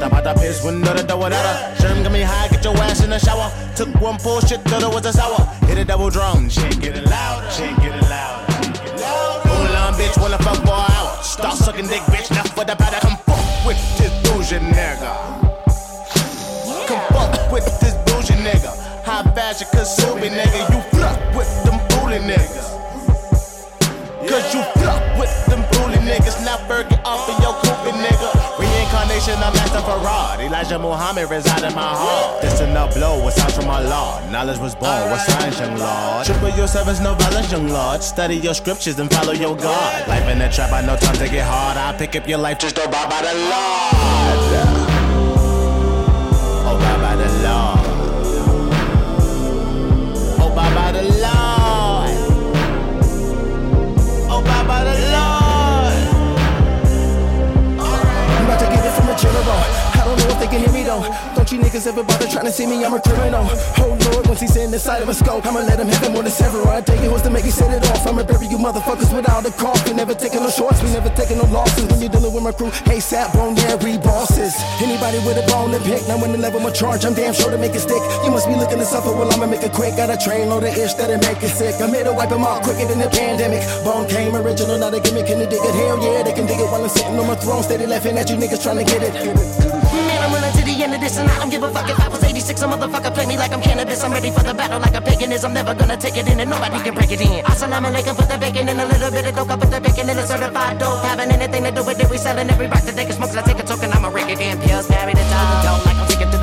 Not about the piss window, the door, that Sherm got me high, get your ass in the shower. Took one pull, shit, thought it was a sour. Hit a double drum, shit getting louder, shit getting louder. Hold on, bitch, wanna fuck for an hour. Start sucking dick, bitch, now for the powder. Come fuck with this bougie nigga. Come fuck with this bougie nigga. High fashion, Kasumi nigga. You fuck with them booty niggas. Cause you fuck with them booty niggas. Now Fergie off of your. I'm Master Farad. Elijah Muhammad reside in my heart. This in the blow, what's out from my law. Knowledge was born, what signs, young lord? Triple your sevens, no violence, young lord. Study your scriptures and follow your God. Life in the trap, I know time to get hard. I pick up your life, just don't buy by the Lord. Oh, by the Lord. Oh, by the Lord.
Can hear me though. Don't you niggas ever bother trying to see me? I'm a criminal. Oh Lord, once he's in the side of a scope, I'ma let him have it more than several. I take it was to make you set it off. I'ma bury you motherfuckers without a cough. We never taking no shorts, we never taking no losses. When you're dealing with my crew, hey sap, bone, yeah, we bosses. Anybody with a bone to pick, now when the level my charge, I'm damn sure to make it stick. You must be looking to suffer, well I'ma make it quick. Got a train load of ish that'll make it sick. I'm here to wipe them off quicker than the pandemic. Bone came original, not a gimmick. Can they dig it? Hell yeah, they can dig it while I'm sitting on my throne, steady laughing at you niggas trying to get it.
End of this and I don't give a fuck if I was 86. A motherfucker play me like I'm cannabis. I'm ready for the battle like a pagan is. I'm never gonna take it in and nobody can break it in. Assalamu alaikum, put the bacon in a little bit of coke. I put the bacon in a certified dope. Having anything to do with it, we selling every rock that they can smoke. I take a token, I'm a record damn pills, married to the dough. Like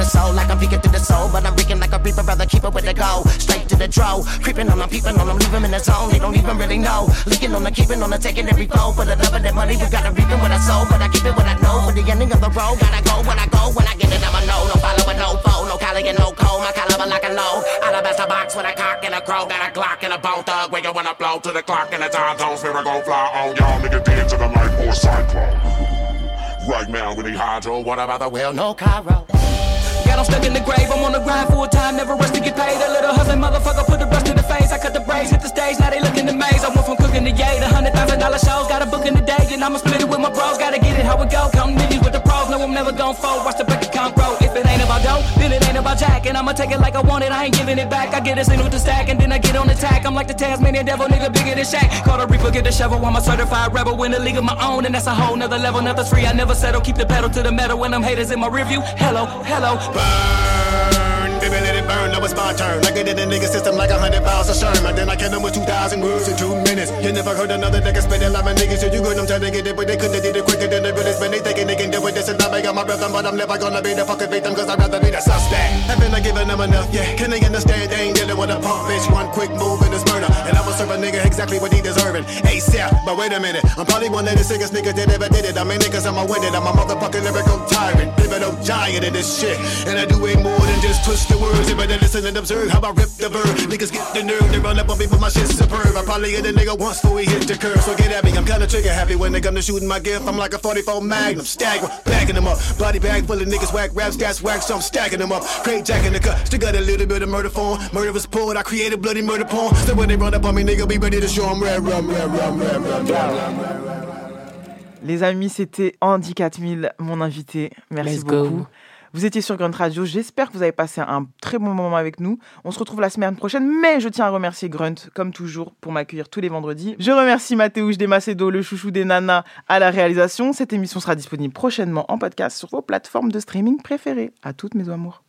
soul, like I'm peeking through the soul. But I'm reeking like a reaper, brother, keep up with the go. Straight to the draw. Creeping on them, peeping on them, them in the zone. They don't even really know. Leaking on the keeping on the taking every foe. For the love of that money, we gotta reap it with our soul. But I keep it what I know. For the ending of the road, gotta go when I go. When I get it, I'm a no. Following, no foe. No collie and no cold. My caliber like a low. Alabaster box with a cock and a crow. Got a clock and a bone thug. Wiggle when I blow to the clock and the time zone. Spirit gon' fly on y'all. Nigga dance to the light or cyclone. Right now we need hydro. What about the well? No Cairo.
'Em stuck in the grave, I'm on the grind full time, never rest to get paid. A little hustling motherfucker put the the face. I cut the braids, hit the stage, now they look in the maze. I went from cooking to yay to hundred thousand dollar shows. Got a book in the day, and I'ma split it with my bros. Gotta get it how it go, counting millions with the pros. No, I'm never gon' fold. Watch the bank account grow. If it ain't about dough, then it ain't about jack. And I'ma take it like I want it, I ain't giving it back. I get a signal to stack, and then I get on attack. I'm like the Tasmanian devil, nigga bigger than Shaq. Call the reaper, get the shovel. I'm a certified rebel in the league of my own, and that's a whole nother level. Nothing's free, I never settle. Keep the pedal to the metal when I'm haters in my review. Hello, hello.
Burn, baby, let it burn. Now it's my turn. I get in the nigga system like a hundred pounds of Sherman. Then I kill him with 2,000 words in two minutes. You never heard another nigga spitting like my niggas. So you good, I'm trying to get it, but they couldn't did it quicker than the realest. When they thinking they can do it, this and. I got my rhythm, but I'm never gonna be the fucking victim, cause I'd rather be the suspect. Haven't I given them enough? Yeah, can they understand? They ain't dealing with a punk bitch. One quick move and it's murder. And I'ma serve a nigga exactly what he deserving. ASAP, but wait a minute. I'm probably one of the sickest niggas that ever did it. I'm in it cause I'm a winner. I'm a motherfucking lyrical tyrant. Pivotal giant in this shit. And I do way more than just twist the words. You better listen and observe how I rip the bird. Niggas get the nerve to run up on me, but my shit's superb. I probably hit a nigga once before he hit the curve. So get at me, I'm kinda trigger happy when they come to shooting my gift. I'm like a 44 Magnum, stagger, backing them up. Body bag full of niggas, whack rap stats, whack, so I'm stacking them up. Crate jack in the cut, still got a little bit of murder form. Murder was pulled, I created bloody murder porn. So when they run up on me, nigga, be ready to show 'em red rum, red rum, red rum, red rum.
Les amis, c'était Andy 4000, mon invité. Merci
Let's go.
Vous étiez sur Grunt Radio. J'espère que vous avez passé un très bon moment avec nous. On se retrouve la semaine prochaine, mais je tiens à remercier Grunt, comme toujours, pour m'accueillir tous les vendredis. Je remercie Mathéouche des Macedo, le chouchou des nanas, à la réalisation. Cette émission sera disponible prochainement en podcast sur vos plateformes de streaming préférées. À toutes mes amours.